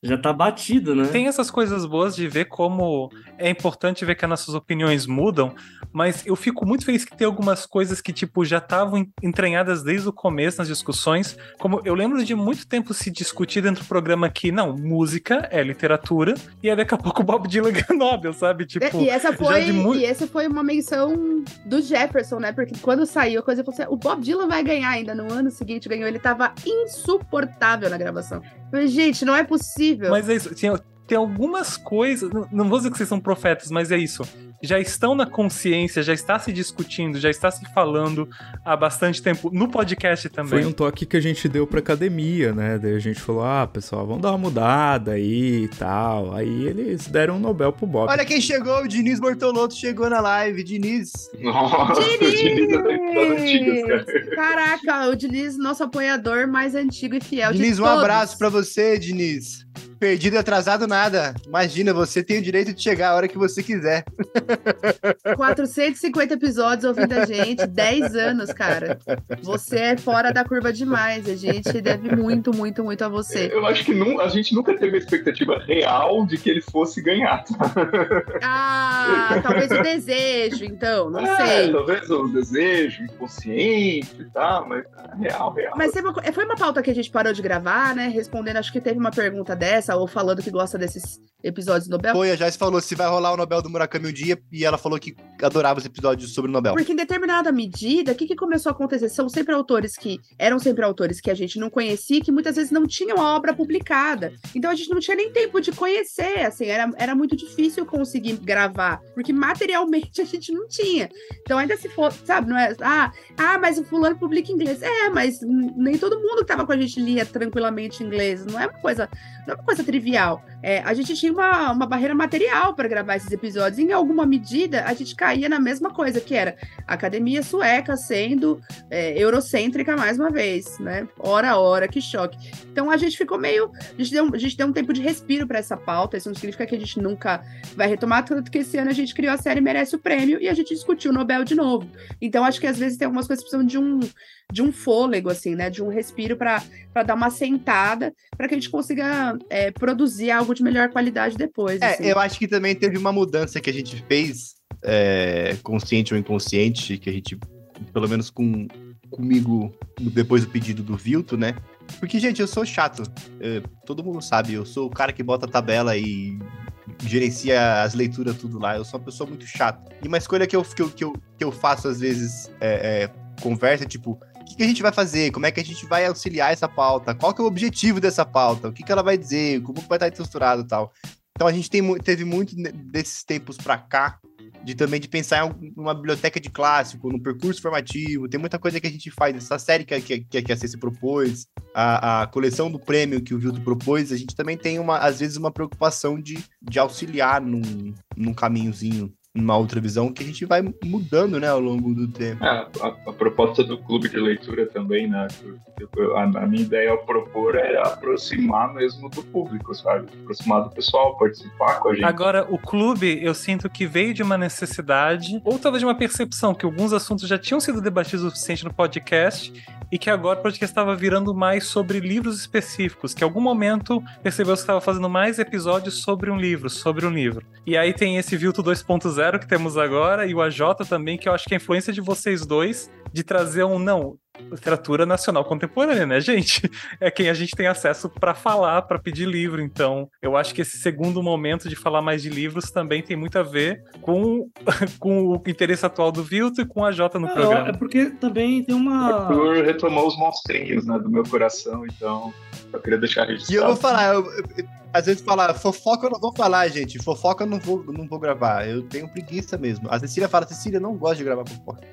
já tá batido, né? Tem essas coisas boas de ver como é importante ver que as nossas opiniões mudam, mas eu fico muito feliz que tem algumas coisas que, tipo, já estavam en- entranhadas desde o começo nas discussões. Como eu lembro de muito tempo se discutir dentro do programa que, não, música é literatura, e aí daqui a pouco o Bob Dylan ganha Nobel, sabe? Tipo, É, e essa foi, de mu- e essa foi uma menção do Jefferson, né? Porque quando saiu a coisa, assim, o Bob Dylan vai ganhar ainda. No ano seguinte ganhou, ele tava insuportável na gravação. Eu falei, gente, não é possível. Mas é isso. Tem, tem algumas coisas. Não vou dizer que vocês são profetas, mas é isso. Já estão na consciência, já está se discutindo, já está se falando há bastante tempo. No podcast também. Foi um toque que a gente deu pra academia, né? Daí a gente falou, ah, pessoal, vamos dar uma mudada aí e tal. Aí eles deram um Nobel pro Bob. Olha quem chegou, o Diniz Bortolotto chegou na live. Diniz, Nossa, o Diniz é das antigas, cara. Diniz! Caraca, o Diniz, nosso apoiador mais antigo e fiel Diniz, de um abraço pra você, Diniz. Perdido e atrasado nada. Imagina, você tem o direito de chegar a hora que você quiser. 450 episódios ouvindo a gente, 10 anos, cara. Você é fora da curva demais. A gente deve muito, muito, muito a você. Eu acho que nu- a gente nunca teve a expectativa real de que ele fosse ganhar. Ah, talvez o desejo, então, não É, sei. Talvez o desejo inconsciente e tal, mas é real, real. Mas foi uma pauta que a gente parou de gravar, né? Respondendo, acho que teve uma pergunta dessa, ou falando que gosta desses episódios do Nobel. Foi, a Joyce falou se vai rolar o Nobel do Murakami um dia, e ela falou que adorava os episódios sobre o Nobel. Porque em determinada medida, o que, que começou a acontecer? São sempre autores que eram sempre autores que a gente não conhecia, que muitas vezes não tinham a obra publicada. Então a gente não tinha nem tempo de conhecer, assim, era, era muito difícil conseguir gravar, porque materialmente a gente não tinha. Então ainda se for, sabe, não é, ah, ah, mas o fulano publica em inglês. É, mas nem todo mundo que tava com a gente lia tranquilamente inglês, não é uma coisa, não é uma coisa trivial. É, a gente tinha uma, uma barreira material para gravar esses episódios, em alguma medida a gente caía na mesma coisa, que era academia sueca sendo é, eurocêntrica mais uma vez, né? Hora a hora, que choque. Então a gente ficou meio. A gente deu, a gente deu um tempo de respiro para essa pauta, isso não significa que a gente nunca vai retomar, tanto que esse ano a gente criou a série Merece o Prêmio e a gente discutiu o Nobel de novo. Então acho que às vezes tem algumas coisas que precisam de um, de um fôlego, assim, né? De um respiro para dar uma sentada, para que a gente consiga é, produzir algo de melhor qualidade depois. É, assim. eu acho que também teve uma mudança que a gente fez, é, consciente ou inconsciente, que a gente, pelo menos com, comigo, depois do pedido do Vilto, né? Porque, gente, eu sou chato. É, todo mundo sabe, eu sou o cara que bota a tabela e gerencia as leituras tudo lá. Eu sou uma pessoa muito chata. E uma escolha que eu, que eu, que eu, que eu faço, às vezes, é, é, conversa, tipo, que, que, a gente vai fazer? Como é que a gente vai auxiliar essa pauta? Qual que é o objetivo dessa pauta? O que, que ela vai dizer? Como vai estar estruturado e tal? Então a gente tem, teve muito desses tempos para cá de também de pensar em uma biblioteca de clássico, no percurso formativo. Tem muita coisa que a gente faz. Essa série que, que, que a CC propôs, a, a coleção do prêmio que o Vildo propôs, a gente também tem, uma, às vezes, uma preocupação de, de auxiliar num, num caminhozinho uma outra visão que a gente vai mudando, né, ao longo do tempo. É, a, a, proposta do clube de leitura também, né, a, a, minha ideia ao propor é aproximar mesmo do público, sabe, aproximar do pessoal, participar com a gente. Agora, o clube, eu sinto que veio de uma necessidade, ou talvez de uma percepção, que alguns assuntos já tinham sido debatidos o suficiente no podcast, e que agora o podcast estava virando mais sobre livros específicos, que em algum momento percebeu que estava fazendo mais episódios sobre um livro, sobre um livro. E aí tem esse Vilto 2.0 Zero que temos agora e o AJ também, que eu acho que é a influência de vocês dois de trazer um, não, literatura nacional contemporânea, né, gente? É quem a gente tem acesso para falar, para pedir livro. Então, eu acho que esse segundo momento de falar mais de livros também tem muito a ver com, com o interesse atual do Vilto e com a Jota no é, programa. É porque também tem uma. Arthur retomou os monstrinhos, né, do meu coração, então eu queria deixar registrado. E eu vou falar, eu, eu, às vezes falar, fofoca eu não vou falar, gente. Fofoca eu não vou, não vou gravar. Eu tenho preguiça mesmo. A Cecília fala, Cecília, não gosta de gravar fofoca.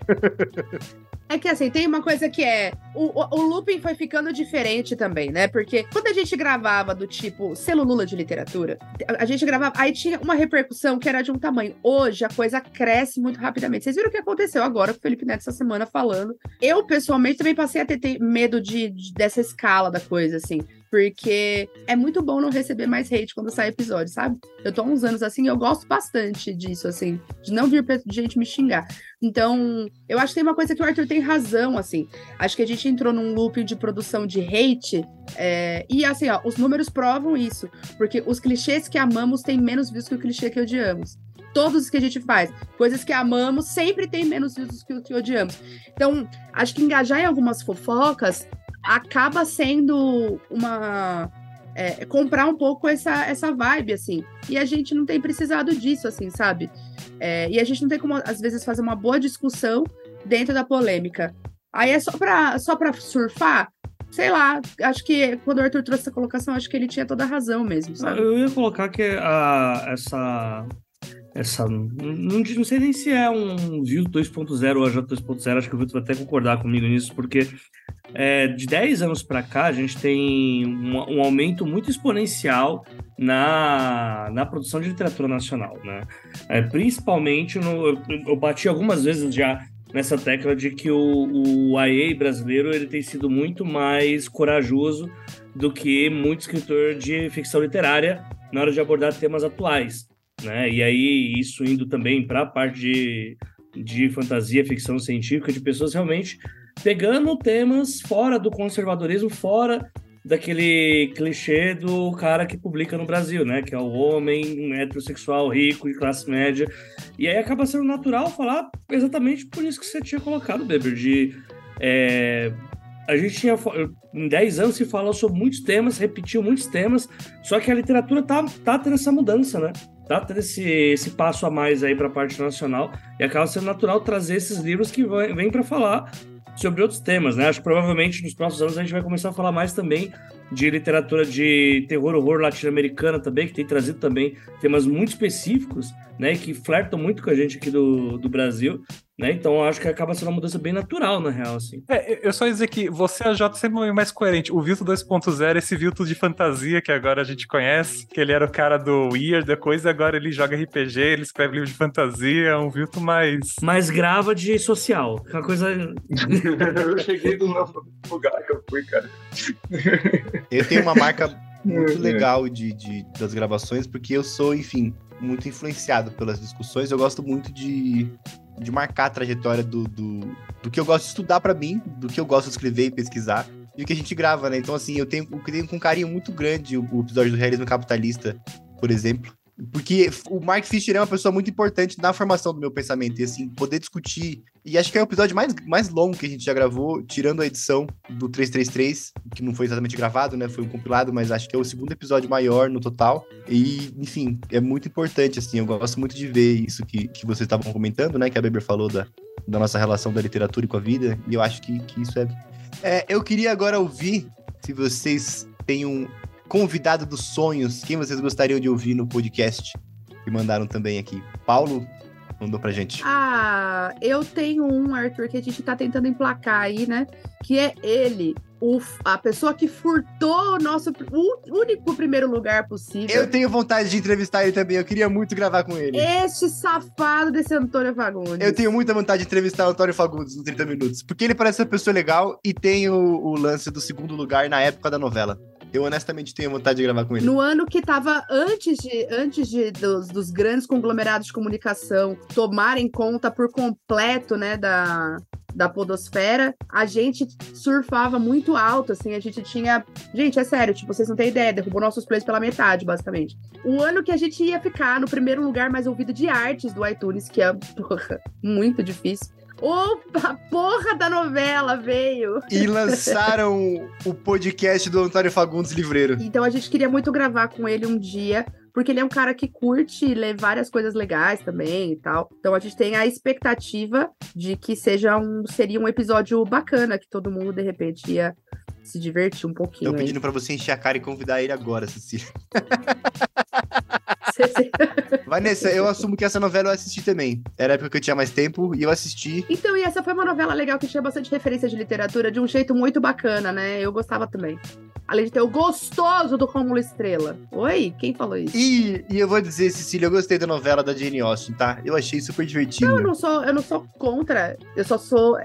É que assim, tem uma coisa que é. O, o, o, looping foi ficando diferente também, né? Porque quando a gente gravava do tipo celulula de literatura, a gente gravava. Aí tinha uma repercussão que era de um tamanho. Hoje a coisa cresce muito rapidamente. Vocês viram o que aconteceu agora com o Felipe Neto essa semana falando. Eu, pessoalmente, também passei a ter, ter medo de, de, dessa escala da coisa, assim. Porque é muito bom não receber mais hate quando sai episódio, sabe? Eu tô há uns anos assim, eu gosto bastante disso, assim, de não vir gente me xingar. Então, eu acho que tem uma coisa que o Arthur tem razão, assim. Acho que a gente entrou num loop de produção de hate. É... E assim, ó, os números provam isso. Porque os clichês que amamos têm menos views que o clichê que odiamos todos os que a gente faz. Coisas que amamos sempre tem menos views que o que odiamos. Então, acho que engajar em algumas fofocas acaba sendo uma. É, comprar um pouco essa, essa vibe, assim. E a gente não tem precisado disso, assim, sabe? É, e a gente não tem como, às vezes, fazer uma boa discussão dentro da polêmica. Aí é só pra, só pra surfar? Sei lá, acho que quando o Arthur trouxe essa colocação, acho que ele tinha toda a razão mesmo, sabe? Eu ia colocar que a, essa essa. Não, não sei nem se é um View 2.0 ou AJ 2.0, acho que o Vitor vai até concordar comigo nisso, porque é, de 10 anos para cá a gente tem um, um, aumento muito exponencial na, na produção de literatura nacional, né? É, principalmente, no, eu, eu bati algumas vezes já nessa tecla de que o, o IA brasileiro ele tem sido muito mais corajoso do que muito escritor de ficção literária na hora de abordar temas atuais né? E aí isso indo também para a parte de, de fantasia, ficção científica, de pessoas realmente pegando temas fora do conservadorismo, fora daquele clichê do cara que publica no Brasil, né? Que é o homem heterossexual, rico, de classe média. E aí acaba sendo natural falar exatamente por isso que você tinha colocado, Beber, de... É, a gente tinha... Em 10 anos se falou sobre muitos temas, repetiu muitos temas, só que a literatura tá, tá tendo essa mudança, né? Tá tendo esse, esse passo a mais aí para a parte nacional e acaba sendo natural trazer esses livros que vêm para falar sobre outros temas, né? Acho que provavelmente nos próximos anos a gente vai começar a falar mais também de literatura de terror, horror latino-americana também, que tem trazido também temas muito específicos, né? Que flertam muito com a gente aqui do, do Brasil. Né? Então acho que acaba sendo uma mudança bem natural, na real, assim. É, eu só ia dizer que você a J sempre foi mais coerente. O Vilto 2.0, esse Vilto de fantasia que agora a gente conhece, que ele era o cara do Weird, da coisa, agora ele joga RPG, ele escreve livro de fantasia, é um Vilto mais. Mais grava de social. Uma coisa. eu cheguei do novo lugar que eu fui, cara. eu tenho uma marca muito legal de, de, das gravações, porque eu sou, enfim, muito influenciado pelas discussões. Eu gosto muito de de marcar a trajetória do, do, do que eu gosto de estudar para mim, do que eu gosto de escrever e pesquisar, e o que a gente grava, né? Então, assim, eu tenho, eu tenho com um carinho muito grande o, o episódio do Realismo Capitalista, por exemplo. Porque o Mark Fisher é uma pessoa muito importante na formação do meu pensamento. E assim, poder discutir. E acho que é o episódio mais, mais longo que a gente já gravou, tirando a edição do 333, que não foi exatamente gravado, né? Foi um compilado, mas acho que é o segundo episódio maior no total. E, enfim, é muito importante, assim. Eu gosto muito de ver isso que, que vocês estavam comentando, né? Que a Beber falou da, da nossa relação da literatura com a vida. E eu acho que, que isso é. é eu queria agora ouvir se vocês têm um, convidado dos sonhos, quem vocês gostariam de ouvir no podcast? Que mandaram também aqui. Paulo mandou pra gente. Ah, eu tenho um, Arthur, que a gente tá tentando emplacar aí, né? Que é ele, o, a pessoa que furtou o nosso o único primeiro lugar possível. Eu tenho vontade de entrevistar ele também, eu queria muito gravar com ele. Este safado desse Antônio Fagundes. Eu tenho muita vontade de entrevistar o Antônio Fagundes nos 30 minutos, porque ele parece uma pessoa legal e tem o, o lance do segundo lugar na época da novela. Eu honestamente tenho vontade de gravar com ele. No ano que tava antes de antes de, dos, dos grandes conglomerados de comunicação tomarem conta por completo, né, da, da podosfera, a gente surfava muito alto, assim, a gente tinha... Gente, é sério, tipo, vocês não têm ideia, derrubou nossos plays pela metade, basicamente. O ano que a gente ia ficar no primeiro lugar mais ouvido de artes do iTunes, que é, porra, muito difícil. Opa, porra da novela veio! E lançaram o podcast do Antônio Fagundes Livreiro. Então a gente queria muito gravar com ele um dia, porque ele é um cara que curte ler várias coisas legais também e tal. Então a gente tem a expectativa de que seja um seria um episódio bacana que todo mundo de repente ia se divertir um pouquinho. Tô pedindo para você encher a cara e convidar ele agora, Cecília. Vanessa, eu assumo que essa novela eu assisti também. Era a época que eu tinha mais tempo e eu assisti. Então, e essa foi uma novela legal que tinha bastante referência de literatura de um jeito muito bacana, né? Eu gostava também. Além de ter o gostoso do Rômulo Estrela. Oi? Quem falou isso? E, e eu vou dizer, Cecília, eu gostei da novela da Jane Austen, tá? Eu achei super divertido. Não, eu não sou, eu não sou contra. Eu só sou.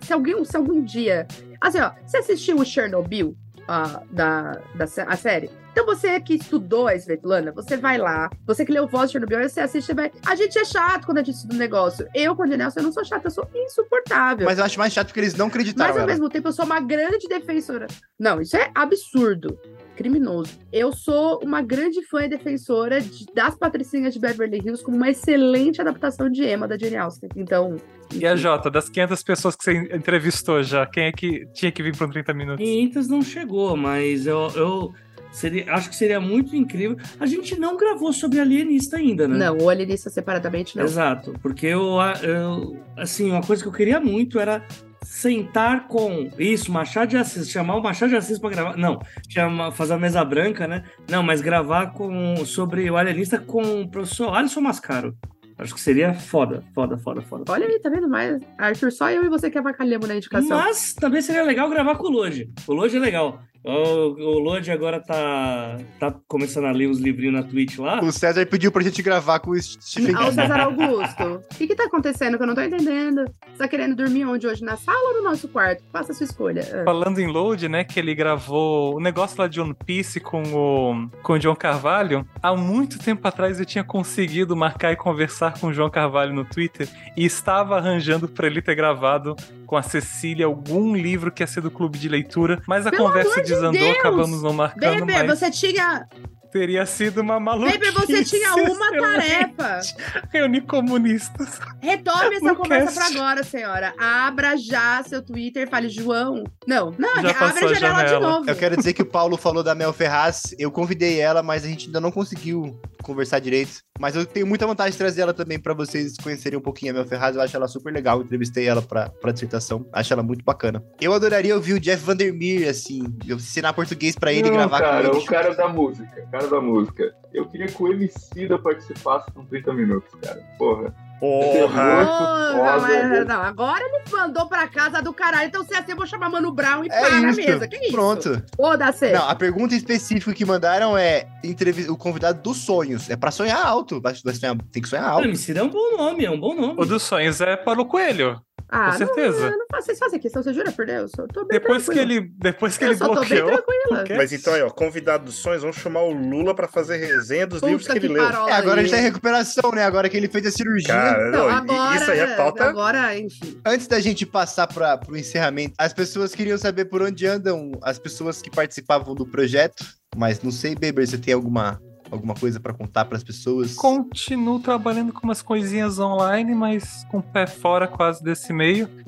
Se alguém, se algum dia. Assim, ó, você assistiu o Chernobyl? Uh, da, da a série? Então você que estudou a Svetlana, você vai lá, você que leu Voz de Chernobyl, você assiste, você vai... A gente é chato quando a gente estuda um negócio. Eu, quando eu não sou chata, eu sou insuportável. Mas eu acho mais chato porque eles não acreditaram Mas ao ela. mesmo tempo eu sou uma grande defensora. Não, isso é absurdo criminoso. Eu sou uma grande fã e defensora de, das Patricinhas de Beverly Hills como uma excelente adaptação de Emma da Jane Austen. Então. E a Jota, das 500 pessoas que você entrevistou já, quem é que tinha que vir para 30 minutos? 500 não chegou, mas eu, eu Seria, acho que seria muito incrível. A gente não gravou sobre alienista ainda, né? Não, o alienista separadamente não. Exato, porque eu, eu assim, uma coisa que eu queria muito era sentar com isso, Machado de Assis, chamar o Machado de Assis para gravar. Não, chama, fazer a mesa branca, né? Não, mas gravar com sobre o alienista com o professor Alisson Mascaro. Acho que seria foda, foda, foda, foda. Olha aí, tá vendo mais? Arthur, só eu e você que avacalhamos na indicação. Mas também seria legal gravar com o Loge. O Loge é legal. O, o Lodi agora tá, tá começando a ler uns livrinhos na Twitch lá. O César pediu pra gente gravar com o Stephen King. Ah, o César Augusto. O que que tá acontecendo que eu não tô entendendo? Você tá querendo dormir onde hoje? Na sala ou no nosso quarto? Faça a sua escolha. Ah. Falando em Load, né, que ele gravou o negócio lá de One Piece com o, com o John Carvalho. Há muito tempo atrás eu tinha conseguido marcar e conversar com o João Carvalho no Twitter e estava arranjando pra ele ter gravado com a Cecília algum livro que ia ser do clube de leitura, mas a Pelo conversa de desandou, acabamos não marcando Bebê, mas você tinha. Teria sido uma maluquice. Bebê, você tinha uma excelente. tarefa. Reunir comunistas. Retome essa conversa cast. pra agora, senhora. Abra já seu Twitter fale, João. Não, não, Já abre passou a janela, de novo. Eu quero dizer que o Paulo falou da Mel Ferraz. Eu convidei ela, mas a gente ainda não conseguiu conversar direito. Mas eu tenho muita vontade de trazer ela também pra vocês conhecerem um pouquinho a Mel Ferraz. Eu acho ela super legal. Eu entrevistei ela pra, pra dissertação. Acho ela muito bacana. Eu adoraria ouvir o Jeff Vandermeer, assim. Eu ensinar português pra ele Não, gravar cara, com ele. o cara da música, cara da música. Eu queria que o MC da participasse com 30 minutos, cara. Porra. Porra! Porra, mas, né? não, agora ele mandou pra casa do caralho. Então, se é assim, eu vou chamar Mano Brown e É pá na mesa. Que isso? Pronto. Foda-se. Não, a pergunta específica que mandaram é o convidado dos sonhos. É pra sonhar alto. Vai- vai sonhar- tem que sonhar alto. MC é um bom nome, é um bom nome. O dos sonhos é Paulo Coelho. Ah, com certeza. Não, não, faço- vocês fazem questão, você jura por Deus? Eu tô bem Depois que tranquila. ele, depois que Eu ele só tô bem bloqueou. Mas então aí, ó, convidado dos sonhos, vamos chamar o Lula pra fazer resenha dos livros que Puta ele que leu. É, agora ele aí. tá em recuperação, né? Agora que ele fez a cirurgia. Cara, Não, não, agora, isso aí é pauta. Agora, enfim. Antes da gente passar para o encerramento, as pessoas queriam saber por onde andam as pessoas que participavam do projeto, mas não sei, Beber, você tem alguma, alguma coisa para contar para as pessoas? Continuo trabalhando com umas coisinhas online, mas com o pé fora quase desse meio.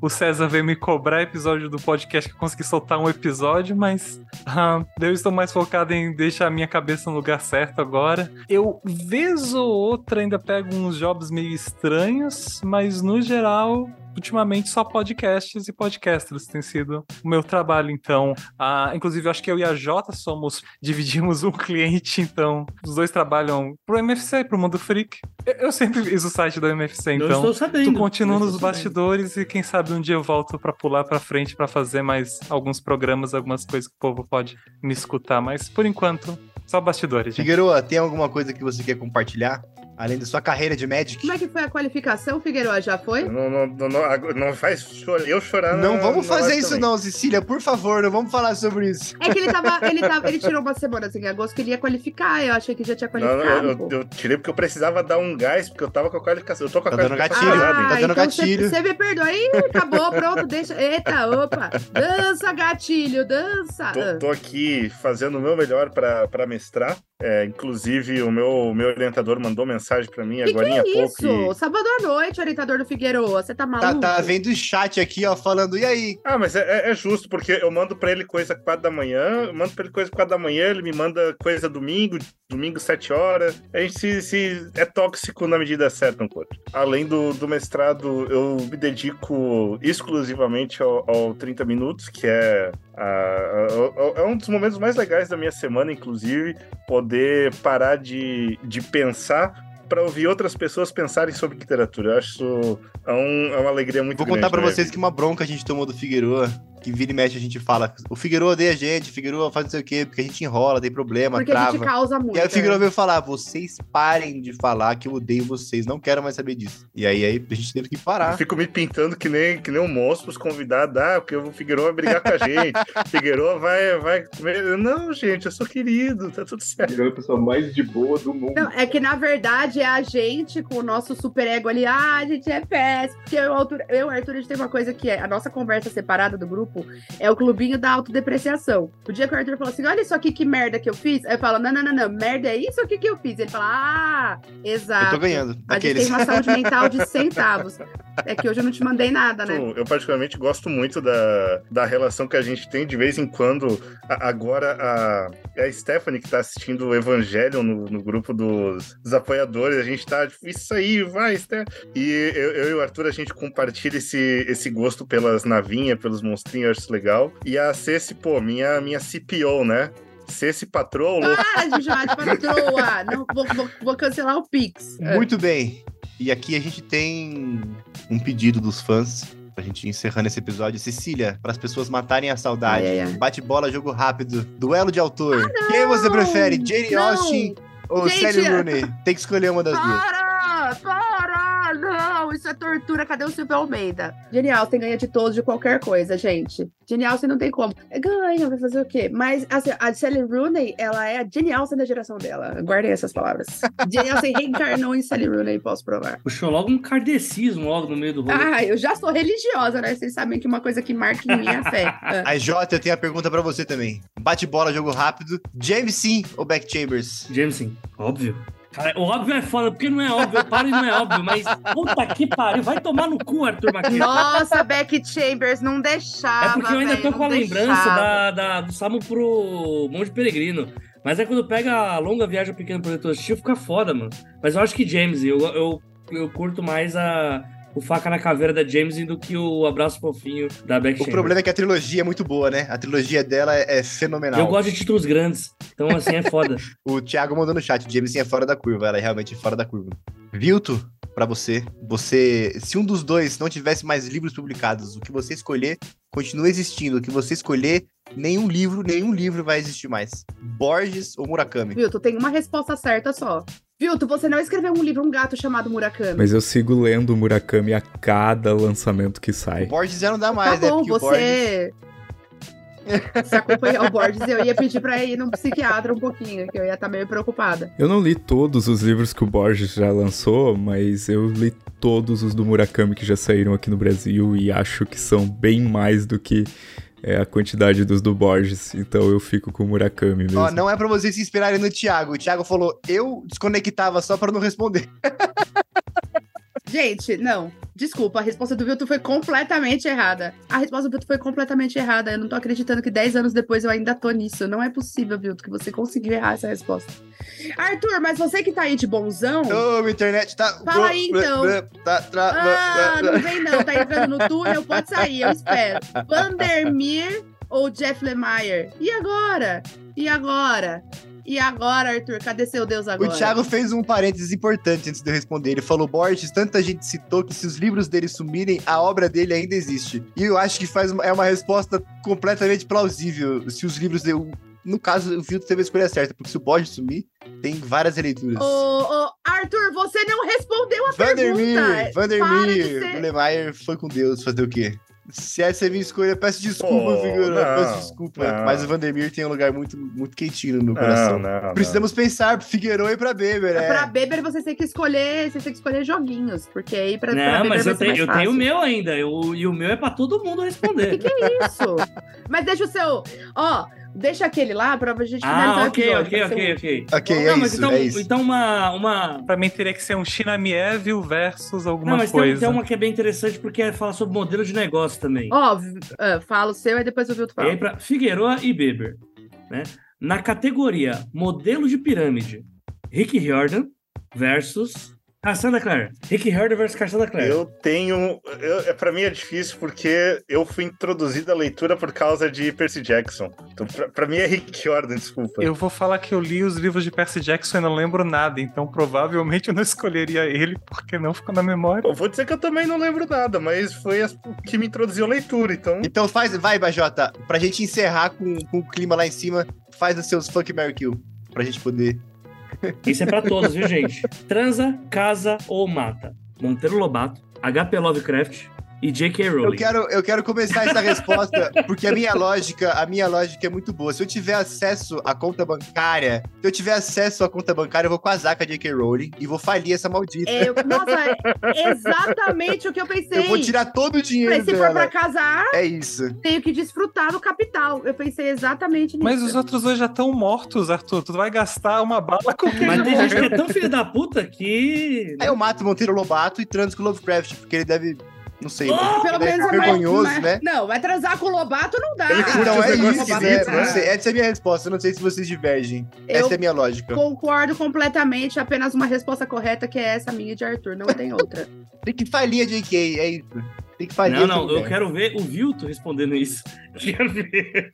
O César veio me cobrar episódio do podcast que eu consegui soltar um episódio, mas ah, eu estou mais focado em deixar a minha cabeça no lugar certo agora. Eu, vez ou outra, ainda pego uns jobs meio estranhos, mas no geral. Ultimamente só podcasts e podcasters tem sido o meu trabalho, então. Ah, inclusive, eu acho que eu e a Jota somos, dividimos um cliente, então os dois trabalham pro MFC, pro Mundo Freak. Eu, eu sempre fiz o site do MFC, eu então. estou sabendo. Tu continua eu nos estou sabendo. bastidores e quem sabe um dia eu volto pra pular pra frente pra fazer mais alguns programas, algumas coisas que o povo pode me escutar, mas por enquanto, só bastidores, gente. Figueroa, tem alguma coisa que você quer compartilhar? Além da sua carreira de Magic? Como é que foi a qualificação, Figueiredo? Já foi? Não, não, não, não, não faz chor- eu chorar. Não na- vamos fazer isso também. não, Cecília, por favor, não vamos falar sobre isso. É que ele tava, ele tava, ele tirou umas semanas em agosto que ele ia qualificar. Eu achei que já tinha Não, não, qualificado. eu, eu tirei porque eu precisava dar um gás, porque eu tava com a qualificação. Eu tô com a Tá dando qualificação gatilho, errada, tá dando então gatilho. Você me perdoa aí, acabou, pronto, deixa. Eita, opa! Dança, gatilho, dança! Tô, tô aqui fazendo o meu melhor pra pra mestrar. É, inclusive, o meu, meu orientador mandou mensagem pra mim que que agora há é pouco. isso? Sábado à noite, orientador do Figueiredo. Você tá Tá, maluco? tá vendo o chat aqui, ó, falando, e aí? Ah, mas é, é- é justo, porque eu mando pra ele coisa 4 da manhã, eu mando pra ele coisa 4 da manhã, ele me manda coisa domingo, domingo 7 horas. A gente se, se- é tóxico na medida certa um com o outro. Além do, do mestrado, eu me dedico exclusivamente ao, ao 30 minutos, que é, a- a- a- é um dos momentos mais legais da minha semana, inclusive, poder parar de, de pensar para ouvir outras pessoas pensarem sobre literatura. Eu acho isso é, um- é uma alegria muito Vou grande. contar pra na minha vocês vida. que uma bronca a gente tomou do Figueroa, que vira e mexe a gente fala, o Figueroa odeia a gente, o Figueroa faz não sei o quê, porque a gente enrola, tem problema, Porque a trava. gente causa muito. E aí o Figueroa né? veio falar, vocês parem de falar que eu odeio vocês, não quero mais saber disso. E aí, aí a gente teve que Eu parar. fico me pintando que nem, que nem um monstro pros convidados, ah, porque o Figueiredo vai brigar com a gente. O Figueiredo vai, vai comer. Não, gente, eu sou querido, tá tudo certo. Ele é a pessoa mais de boa do mundo. Não, é que na verdade é a gente com o nosso super ego ali. Ah, a gente é péssimo. Porque eu, eu e o Arthur, a gente tem uma coisa que é a nossa conversa separada do grupo é o clubinho da autodepreciação. O dia que o Arthur falou assim: olha isso aqui que merda que eu fiz. Aí eu falo: não, não, não, não, merda é isso aqui que eu fiz. Ele fala: ah, exato. Eu tô ganhando. A gente tem uma saúde mental de centavos. É que hoje eu não te mandei nada, né? Eu, particularmente, gosto muito da, da relação que a gente tem de vez em quando. A- agora, a, é a Stephanie que tá assistindo o Evangelho no, no grupo dos, dos apoiadores. A gente tá, tipo, isso aí, vai, Steph. E eu, eu e o Arthur, a gente compartilha esse, esse gosto pelas navinhas, pelos monstrinhos, eu acho isso legal. E a Ceci, pô, minha, minha CPO, né? Ceci Para chamar de patroa! Não, vou, vou- vou cancelar o Pix. É. Muito bem. E aqui a gente tem um pedido dos fãs. Pra gente ir encerrando esse episódio. Cecília, para as pessoas matarem a saudade. Ai. Bate bola, jogo rápido. Duelo de autor. Quem você prefere? Jane Não. Austen ou Gente, Sally Rooney? Tem que escolher uma das duas. Para! Não! Isso é tortura. Cadê o Silvio Almeida? Genial, você ganha de todos, de qualquer coisa, gente. Genial, você não tem como. É, Ganha, vai fazer o quê? Mas assim, a Sally Rooney, ela é a Genial da geração dela. Guardem essas palavras. Genial reencarnou em Sally Rooney, posso provar. Puxou logo um kardecismo logo no meio do rolê. Ah, eu já sou religiosa, né? Vocês sabem que uma coisa que marca em mim é a fé. Ah. A Jota, eu tenho a pergunta pra você também. Bate bola, jogo rápido. James sim ou Beck Chambers? Jameson, óbvio. Cara, o óbvio é foda, porque não é óbvio. Eu paro e não é óbvio, mas puta que pariu. Vai tomar no cu, Arthur Maquia. Nossa, Beck Chambers não deixava. É porque eu ainda velho, tô com a lembrança deixava. da, da- do Samu pro Monte Peregrino. Mas aí quando pega a longa viagem ao pequeno protetor hostil, fica foda, mano. Mas eu acho que James, eu, eu, eu curto mais a, o faca na caveira da James do que o abraço fofinho da Beck O problema é que a trilogia é muito boa, né? A trilogia dela é, é fenomenal. Eu gosto de títulos grandes, então assim é foda. o Thiago mandou no chat, Jameson é fora da curva, ela é realmente fora da curva. Vilto, para você, você, se um dos dois não tivesse mais livros publicados, o que você escolher continua existindo. O que você escolher, nenhum livro, nenhum livro vai existir mais. Borges ou Murakami? Vilto, tem uma resposta certa só. Vilto, você não escreveu um livro, um gato chamado Murakami. Mas eu sigo lendo o Murakami a cada lançamento que sai. O Borges já não dá mais, tá bom, né? você... Se acompanhar o Borges, eu ia pedir pra ir num psiquiatra um pouquinho, que eu ia estar meio preocupada. Eu não li todos os livros que o Borges já lançou, mas eu li todos os do Murakami que já saíram aqui no Brasil e acho que são bem mais do que é, a quantidade dos do Borges. Então eu fico com o Murakami mesmo. Ó, não é pra vocês se inspirarem no Thiago. O Thiago falou, eu desconectava só pra não responder. Gente, não. Desculpa, a resposta do Vilto foi completamente errada. A resposta do Vilto foi completamente errada. Eu não tô acreditando que 10 anos depois eu ainda tô nisso. Não é possível, Vilto, que você conseguiu errar essa resposta. Arthur, mas você que tá aí de bonzão. Ô, minha internet tá. Fala aí, então. Tá. Ah, não vem não. Tá entrando no túnel, pode sair, eu espero. Vandermeer ou Jeff Lemire? E agora? E agora? E agora, Arthur? Cadê seu Deus agora? O Thiago fez um parênteses importante antes de eu responder. Ele falou: Borges, tanta gente citou que se os livros dele sumirem, a obra dele ainda existe. E eu acho que faz uma, é uma resposta completamente plausível. Se os livros dele. No caso, o Filtro teve a escolha certa, porque se o Borges sumir, tem várias releituras. Ô, ô, Arthur, você não respondeu a Vandermeer, pergunta. Vandermeer, de ser- o Lemaier foi com Deus fazer o quê? Se essa é a minha escolha, peço desculpa, Pô, figura. não, Peço desculpa. não. Mas o Vandermeer tem um lugar muito, muito quentinho no meu coração. Não, não, Precisamos pensar pro Figueiredo e pra Beber, é. Pra Beber você tem que escolher, você tem que escolher joguinhos, porque aí pra, pra Não, Beber mas vai eu ser tenho, mais eu tenho o meu ainda. Eu, e o meu é pra todo mundo responder. Que isso? Mas deixa o seu. Ó, deixa aquele lá pra gente finalizar ah, o ok, episódio. ok, pode ser ok, um- ok. Ok, Não, é mas isso, então, é isso. então uma, uma. Pra mim teria que ser um Chinamieville versus alguma Não, mas tem, coisa. tem uma que é bem interessante porque é falar sobre modelo de negócio também. Ó, v- ah, fala o seu e depois o Vilto E aí, fala. pra Figueroa e Beber. Né? Na categoria modelo de pirâmide, Rick Riordan versus Cassandra Clare. Rick Riordan versus Cassandra Clare. Eu tenho. Eu, é, pra mim é difícil porque eu fui introduzido à leitura por causa de Percy Jackson. Então, pra, pra mim é Rick Jordan, desculpa. Eu vou falar que eu li os livros de Percy Jackson e não lembro nada, então provavelmente eu não escolheria ele porque não ficou na memória. Eu vou dizer que eu também não lembro nada, mas foi as que me introduziu à leitura, então. Então faz, vai, Bajota, pra gente encerrar com, com o clima lá em cima, faz os seus Funk Mary Kill. Pra gente poder. Isso é pra todos, viu, gente? Transa, casa ou mata. Monteiro Lobato, HP Lovecraft e J.K. Eu Rowling. quero, eu quero começar essa resposta, porque a minha lógica, a minha lógica é muito boa. Se eu tiver acesso à conta bancária, se eu tiver acesso à conta bancária, eu vou casar com a J.K. Rowling e vou falir essa maldita. É, eu- nossa, é exatamente o que eu pensei. eu vou tirar todo o dinheiro Falei, se for pra dela. casar, É isso. tenho que desfrutar do capital. Eu pensei exatamente nisso. Mas os outros dois já estão mortos, Arthur. Tu vai gastar uma bala com quem Mas tem gente que é tão filho da puta que. Aí eu mato o Monteiro Lobato e transo com o Lovecraft, porque ele deve. Não sei, Oh, Pelo deve menos é mais- vergonhoso, mais- né? Não, vai transar com o Lobato não dá. Ele Então é isso, né? Não sei, essa é a minha resposta. Eu não sei se vocês divergem. Eu Essa é a minha lógica. Concordo completamente. Apenas uma resposta correta, que é essa minha de Arthur. Não tem outra. Tem que falir a JK, é isso. Tem que falir. Não, não, eu quero ver o Vilto respondendo isso. Eu quero ver.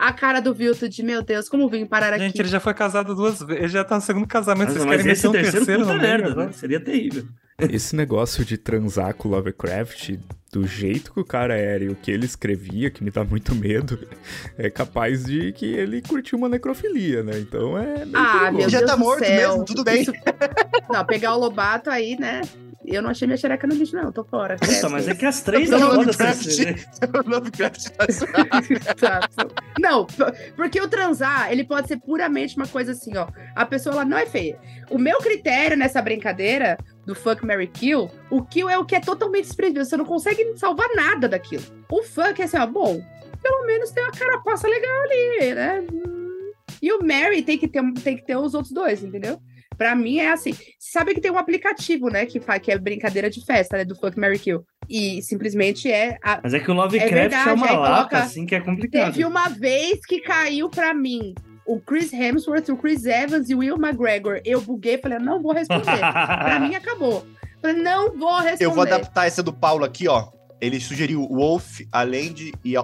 A cara do Vilto de, meu Deus, como vim parar aqui? Gente, ele já foi casado duas vezes. Ele já tá no segundo casamento. Mas, Vocês mas querem esse meter um terceiro, terceiro, puta merda, né? Seria terrível. Esse negócio de transar com Lovecraft, do jeito que o cara era e o que ele escrevia, que me dá muito medo, é capaz de que ele curtiu uma necrofilia, né? Então é. meio Ah, perigoso. meu Já Deus tá do morto céu. mesmo, tudo bem. Isso- Não, pegar o Lobato aí, né? Eu não achei minha xereca no lixo, não. Tô fora. Puta, mas é que as três Não, Lovecraft. Lovecraft tá. Não, porque o transar, ele pode ser puramente uma coisa assim, ó. A pessoa, ela não é feia. O meu critério nessa brincadeira do fuck, Mary kill, o kill é o que é totalmente desprezível. Você não consegue salvar nada daquilo. O fuck é assim, ó, bom, pelo menos tem uma carapaça legal ali, né? E o Mary tem que ter, tem que ter os outros dois, entendeu? Pra mim é assim. Sabe que tem um aplicativo, né, que, faz, que é brincadeira de festa, né, do Fuck, Mary Kill. E simplesmente é. A... Mas é que o Lovecraft é, verdade, é uma lata, coloca- assim, que é complicado. Teve uma vez que caiu pra mim o Chris Hemsworth, o Chris Evans e o Will McGregor. Eu buguei, falei, não vou responder. pra mim acabou. Falei, não vou responder. Eu vou adaptar essa do Paulo aqui, ó. Ele sugeriu Wolf, Allende e,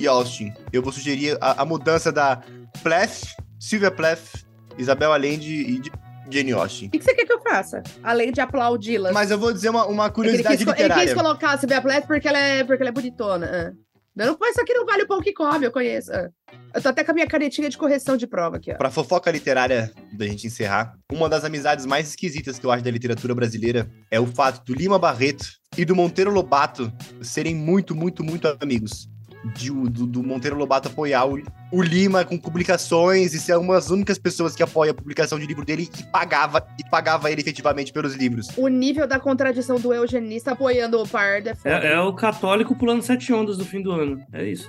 e Austin. Eu vou sugerir a, a mudança da Plath, Sylvia Plath, Isabel Allende e Jane Austen. O que que você quer que eu faça? Além de aplaudi-la. Mas eu vou dizer uma, uma É que ele, curiosidade quis, co- ele literária. quis colocar a Sylvia Plath porque ela é, porque ela é bonitona. Ah. Eu não isso aqui não vale o pão que come, eu conheço. Ah. Eu tô até com a minha canetinha de correção de prova aqui, ó. Pra fofoca literária da gente encerrar, uma das amizades mais esquisitas que eu acho da literatura brasileira é o fato do Lima Barreto e do Monteiro Lobato serem muito, muito, muito amigos. De do, do Monteiro Lobato apoiar o, o Lima com publicações e ser uma das únicas pessoas que apoia a publicação de livro dele e pagava, e pagava ele efetivamente pelos livros. O nível da contradição do eugenista apoiando o pardo é. É, é o católico pulando sete ondas do fim do ano. É isso.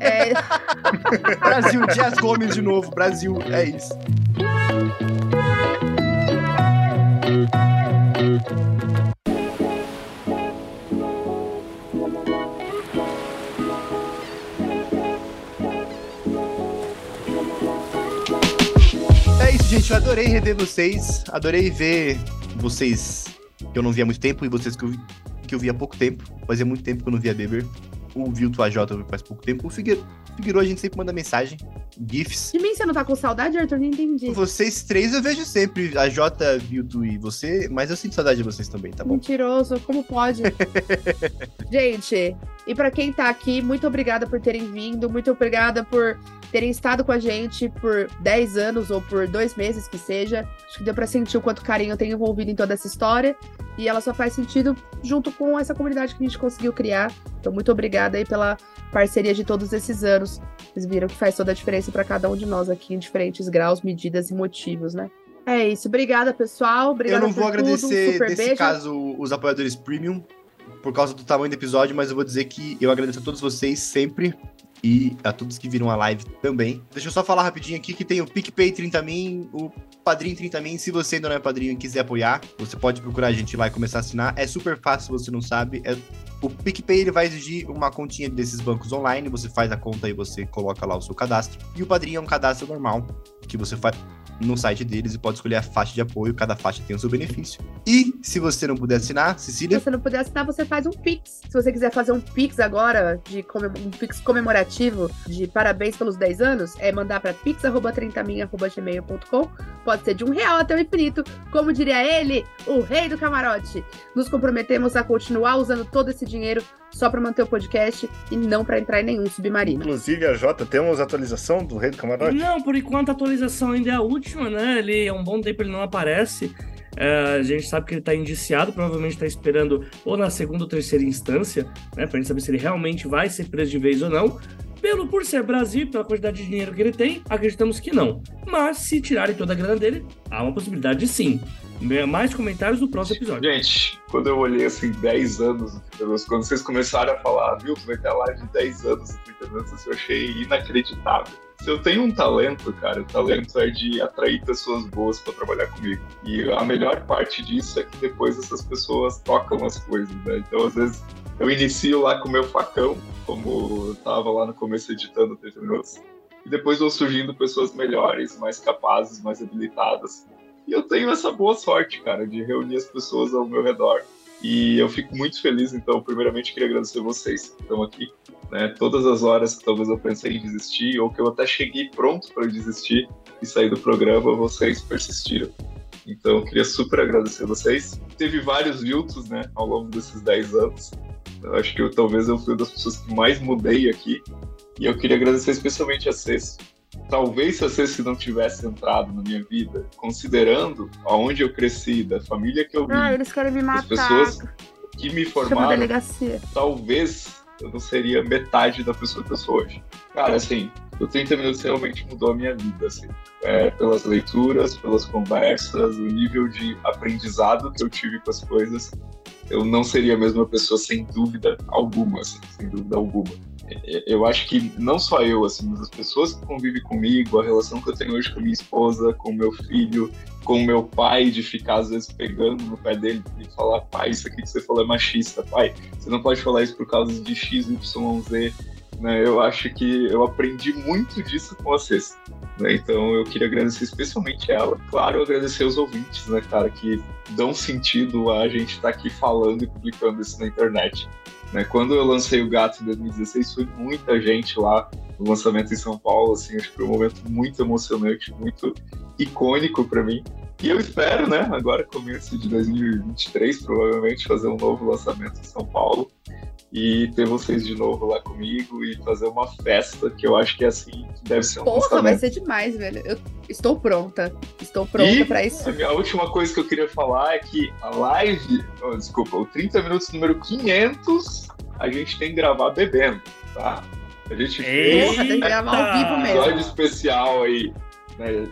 É, Brasil, Dias Gomes de novo, Brasil, é isso. Isso, gente. Eu adorei rever vocês. Adorei ver vocês que eu não via há muito tempo e vocês que eu vi, que eu vi há pouco tempo. Fazia muito tempo que eu não via Beber. O Vilto AJ eu vi faz pouco tempo. O Figueiredo, Figueiredo a gente sempre manda mensagem, GIFs. de mim você não tá com saudade, Arthur? Não entendi. Vocês três eu vejo sempre, a Jota, Vilto e você, mas eu sinto saudade de vocês também, tá bom? Mentiroso, como pode? Gente, e pra quem tá aqui, muito obrigada por terem vindo, muito obrigada por terem estado com a gente por 10 anos ou por dois meses que seja. Acho que deu pra sentir o quanto carinho tem envolvido em toda essa história. E ela só faz sentido junto com essa comunidade que a gente conseguiu criar. Então, muito obrigada aí pela parceria de todos esses anos. Vocês viram que faz toda a diferença pra cada um de nós aqui em diferentes graus, medidas e motivos, né? É isso. Obrigada, pessoal. Obrigada eu não vou agradecer, nesse beijo. caso, os apoiadores premium, por causa do tamanho do episódio, mas eu vou dizer que eu agradeço a todos vocês sempre e a todos que viram a live também. Deixa eu só falar rapidinho aqui que tem o PicPay 30 Min, o Padrinho 30 Min. Se você ainda não é padrinho e quiser apoiar, você pode procurar a gente lá e começar a assinar. É super fácil, se você não sabe. É- O PicPay ele vai exigir uma continha desses bancos online, você faz a conta e você coloca lá o seu cadastro. E o Padrinho é um cadastro normal, que você faz no site deles e pode escolher a faixa de apoio, cada faixa tem o seu benefício. E se você não puder assinar, Se Cecília, você não puder assinar, você faz um Pix. Se você quiser fazer um Pix agora, de um Pix comemorativo de parabéns pelos 10 anos, é mandar para pix.30min.gmail.com. Pode ser de um real até o infinito. Como diria ele, o rei do camarote. Nos comprometemos a continuar usando todo esse dinheiro só para manter o podcast e não para entrar em nenhum submarino. Inclusive, a Jota, temos atualização do Rei do Camarote? Não, por enquanto a atualização ainda é a última, né? Ele há um bom tempo ele não aparece. É, a gente sabe que ele está indiciado, provavelmente está esperando ou na segunda ou terceira instância, né? Pra gente saber se ele realmente vai ser preso de vez ou não. Pelo por ser Brasil, e pela quantidade de dinheiro que ele tem, acreditamos que não. Mas se tirarem toda a grana dele, há uma possibilidade de sim. Mais comentários no próximo episódio. Gente, quando eu olhei assim, 10 anos do 30 minutos, quando vocês começaram a falar, viu, tu vai ter live de 10 anos do 30 minutos, assim, eu achei inacreditável. Se eu tenho um talento, cara, o talento é de atrair pessoas boas pra trabalhar comigo. E a melhor parte disso é que depois essas pessoas tocam as coisas, né? Então, às vezes, eu inicio lá com o meu facão, como eu tava lá no começo editando 30 minutos. E depois vão surgindo pessoas melhores, mais capazes, mais habilitadas. E eu tenho essa boa sorte, cara, de reunir as pessoas ao meu redor. E eu fico muito feliz, então, primeiramente, queria agradecer vocês que estão aqui. Né? Todas as horas que talvez eu pensei em desistir, ou que eu até cheguei pronto para desistir e sair do programa, vocês persistiram. Então, eu queria super agradecer vocês. Teve vários Viltos, né, ao longo desses 10 anos. Eu acho que eu, talvez eu fui uma das pessoas que mais mudei aqui. E eu queria agradecer especialmente a Cess. Talvez se a Cess não tivesse entrado na minha vida, considerando aonde eu cresci, da família que eu vim, Ah, eles querem me matar. pessoas que me formaram, talvez eu não seria metade da pessoa que eu sou hoje. Cara, assim, o 30 Minutos realmente mudou a minha vida, assim. É, pelas leituras, pelas conversas, o nível de aprendizado que eu tive com as coisas, eu não seria a mesma pessoa sem dúvida alguma, assim, sem dúvida alguma. eu acho que não só eu, assim, mas as pessoas que convivem comigo, a relação que eu tenho hoje com minha esposa, com meu filho, com meu pai, de ficar às vezes pegando no pé dele e falar, pai, isso aqui que você falou é machista, pai, você não pode falar isso por causa de X, Y, Z. Né? Eu acho que eu aprendi muito disso com vocês. Né? Então eu queria agradecer especialmente ela. Claro, agradecer os ouvintes, né, cara, que dão sentido a gente estar tá aqui falando e publicando isso na internet. Né? Quando eu lancei o Gato em 2016, foi muita gente lá no lançamento em São Paulo, assim, acho que foi um momento muito emocionante, muito icônico para mim. E eu espero, né, agora começo de 2023, provavelmente fazer um novo lançamento em São Paulo e ter vocês de novo lá comigo e fazer uma festa, que eu acho que é assim que deve ser um Porra, lançamento. vai ser demais, velho. Eu estou pronta. Estou pronta para isso. A minha última coisa que eu queria falar é que a live, oh, desculpa, o 30 minutos número 500, a gente tem que gravar bebendo, tá? A gente fez Porra, tem que gravar ao vivo mesmo. episódio especial aí. Né?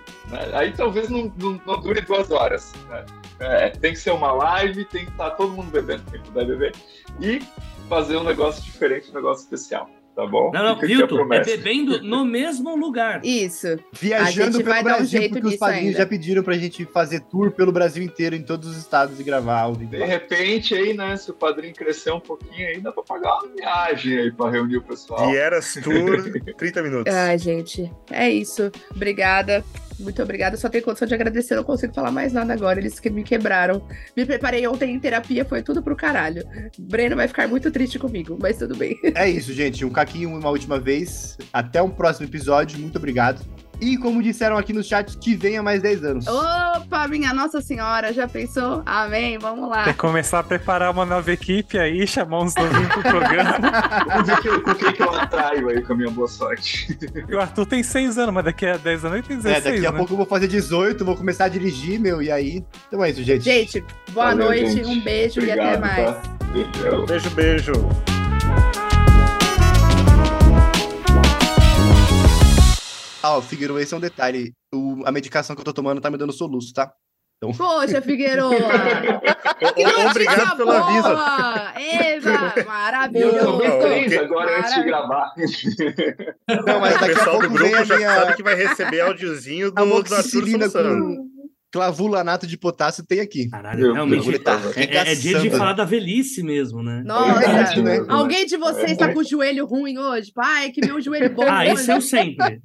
Aí talvez não, não, não dure duas horas. Né? É, tem que ser uma live, tem que estar todo mundo bebendo, quem puder beber. E fazer um negócio diferente, um negócio especial. Tá bom? Não, não, Hilton, é bebendo no mesmo lugar. Isso. Viajando pelo Brasil, um jeito porque os padrinhos ainda. já pediram pra gente fazer tour pelo Brasil inteiro, em todos os estados e gravar áudio. De repente aí, né, se o padrinho crescer um pouquinho aí, dá pra pagar uma viagem aí pra reunir o pessoal. Vieras Tour, 30 minutos. Ai, gente, é isso. Obrigada. Muito obrigada. Só tenho condição de agradecer, não consigo falar mais nada agora. Eles que me quebraram. Me preparei ontem em terapia, foi tudo pro caralho. Breno vai ficar muito triste comigo, mas tudo bem. É isso, gente. Um caquinho uma última vez. Até um próximo episódio. Muito obrigado. E como disseram aqui no chat, que venha mais 10 anos. Opa, minha Nossa Senhora, já pensou? Amém, vamos lá. Tem que começar a preparar uma nova equipe aí, chamar uns novinhos pro programa. Com quem que eu atraio aí com a minha boa sorte? o Arthur tem 6 anos, mas daqui a 10 anos ele tem 16, É, daqui a né? pouco eu vou fazer 18, vou começar a dirigir, meu, e aí... Então é isso, gente. Gente, boa Valeu, noite, gente. um beijo Obrigado, e até mais. Tá? Beijão. Beijo, beijo. Ah, Figueiredo, esse é um detalhe. O- a medicação que eu tô tomando tá me dando soluço, tá? Então... Poxa, Figueiroa! Obrigado pelo aviso. Eva, Eu maravilhoso! tomei três ok. agora antes de gravar. Não, mas O daqui a pessoal do pouco vem grupo a já minha sabe que vai receber áudiozinho do, do Arthur Sansano. com clavulanato de potássio tem aqui. Caralho, Meu realmente. Tá é, é dia de falar da velhice mesmo, né? Nossa, verdade, né? alguém de vocês está com o joelho ruim hoje? Pai, que meu joelho bom. Ah, isso eu sempre.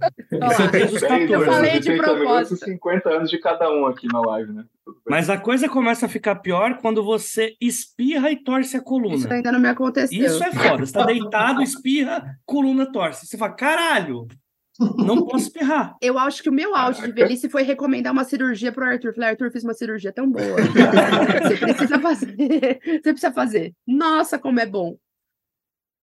Isso é desde os Peraí, 14. Eu falei de 30 minutos, propósito. 50 anos de cada um aqui na live, né? Mas a coisa começa a ficar pior quando você espirra e torce a Isso coluna. ainda não me aconteceu. Isso é foda. Você tá deitado, espirra, coluna torce. Você fala, caralho, não posso espirrar. Eu acho que o meu auge de velhice foi recomendar uma cirurgia pro Arthur. Falei, Arthur, fiz uma cirurgia tão boa. Você precisa fazer. Você precisa fazer. Nossa, como é bom.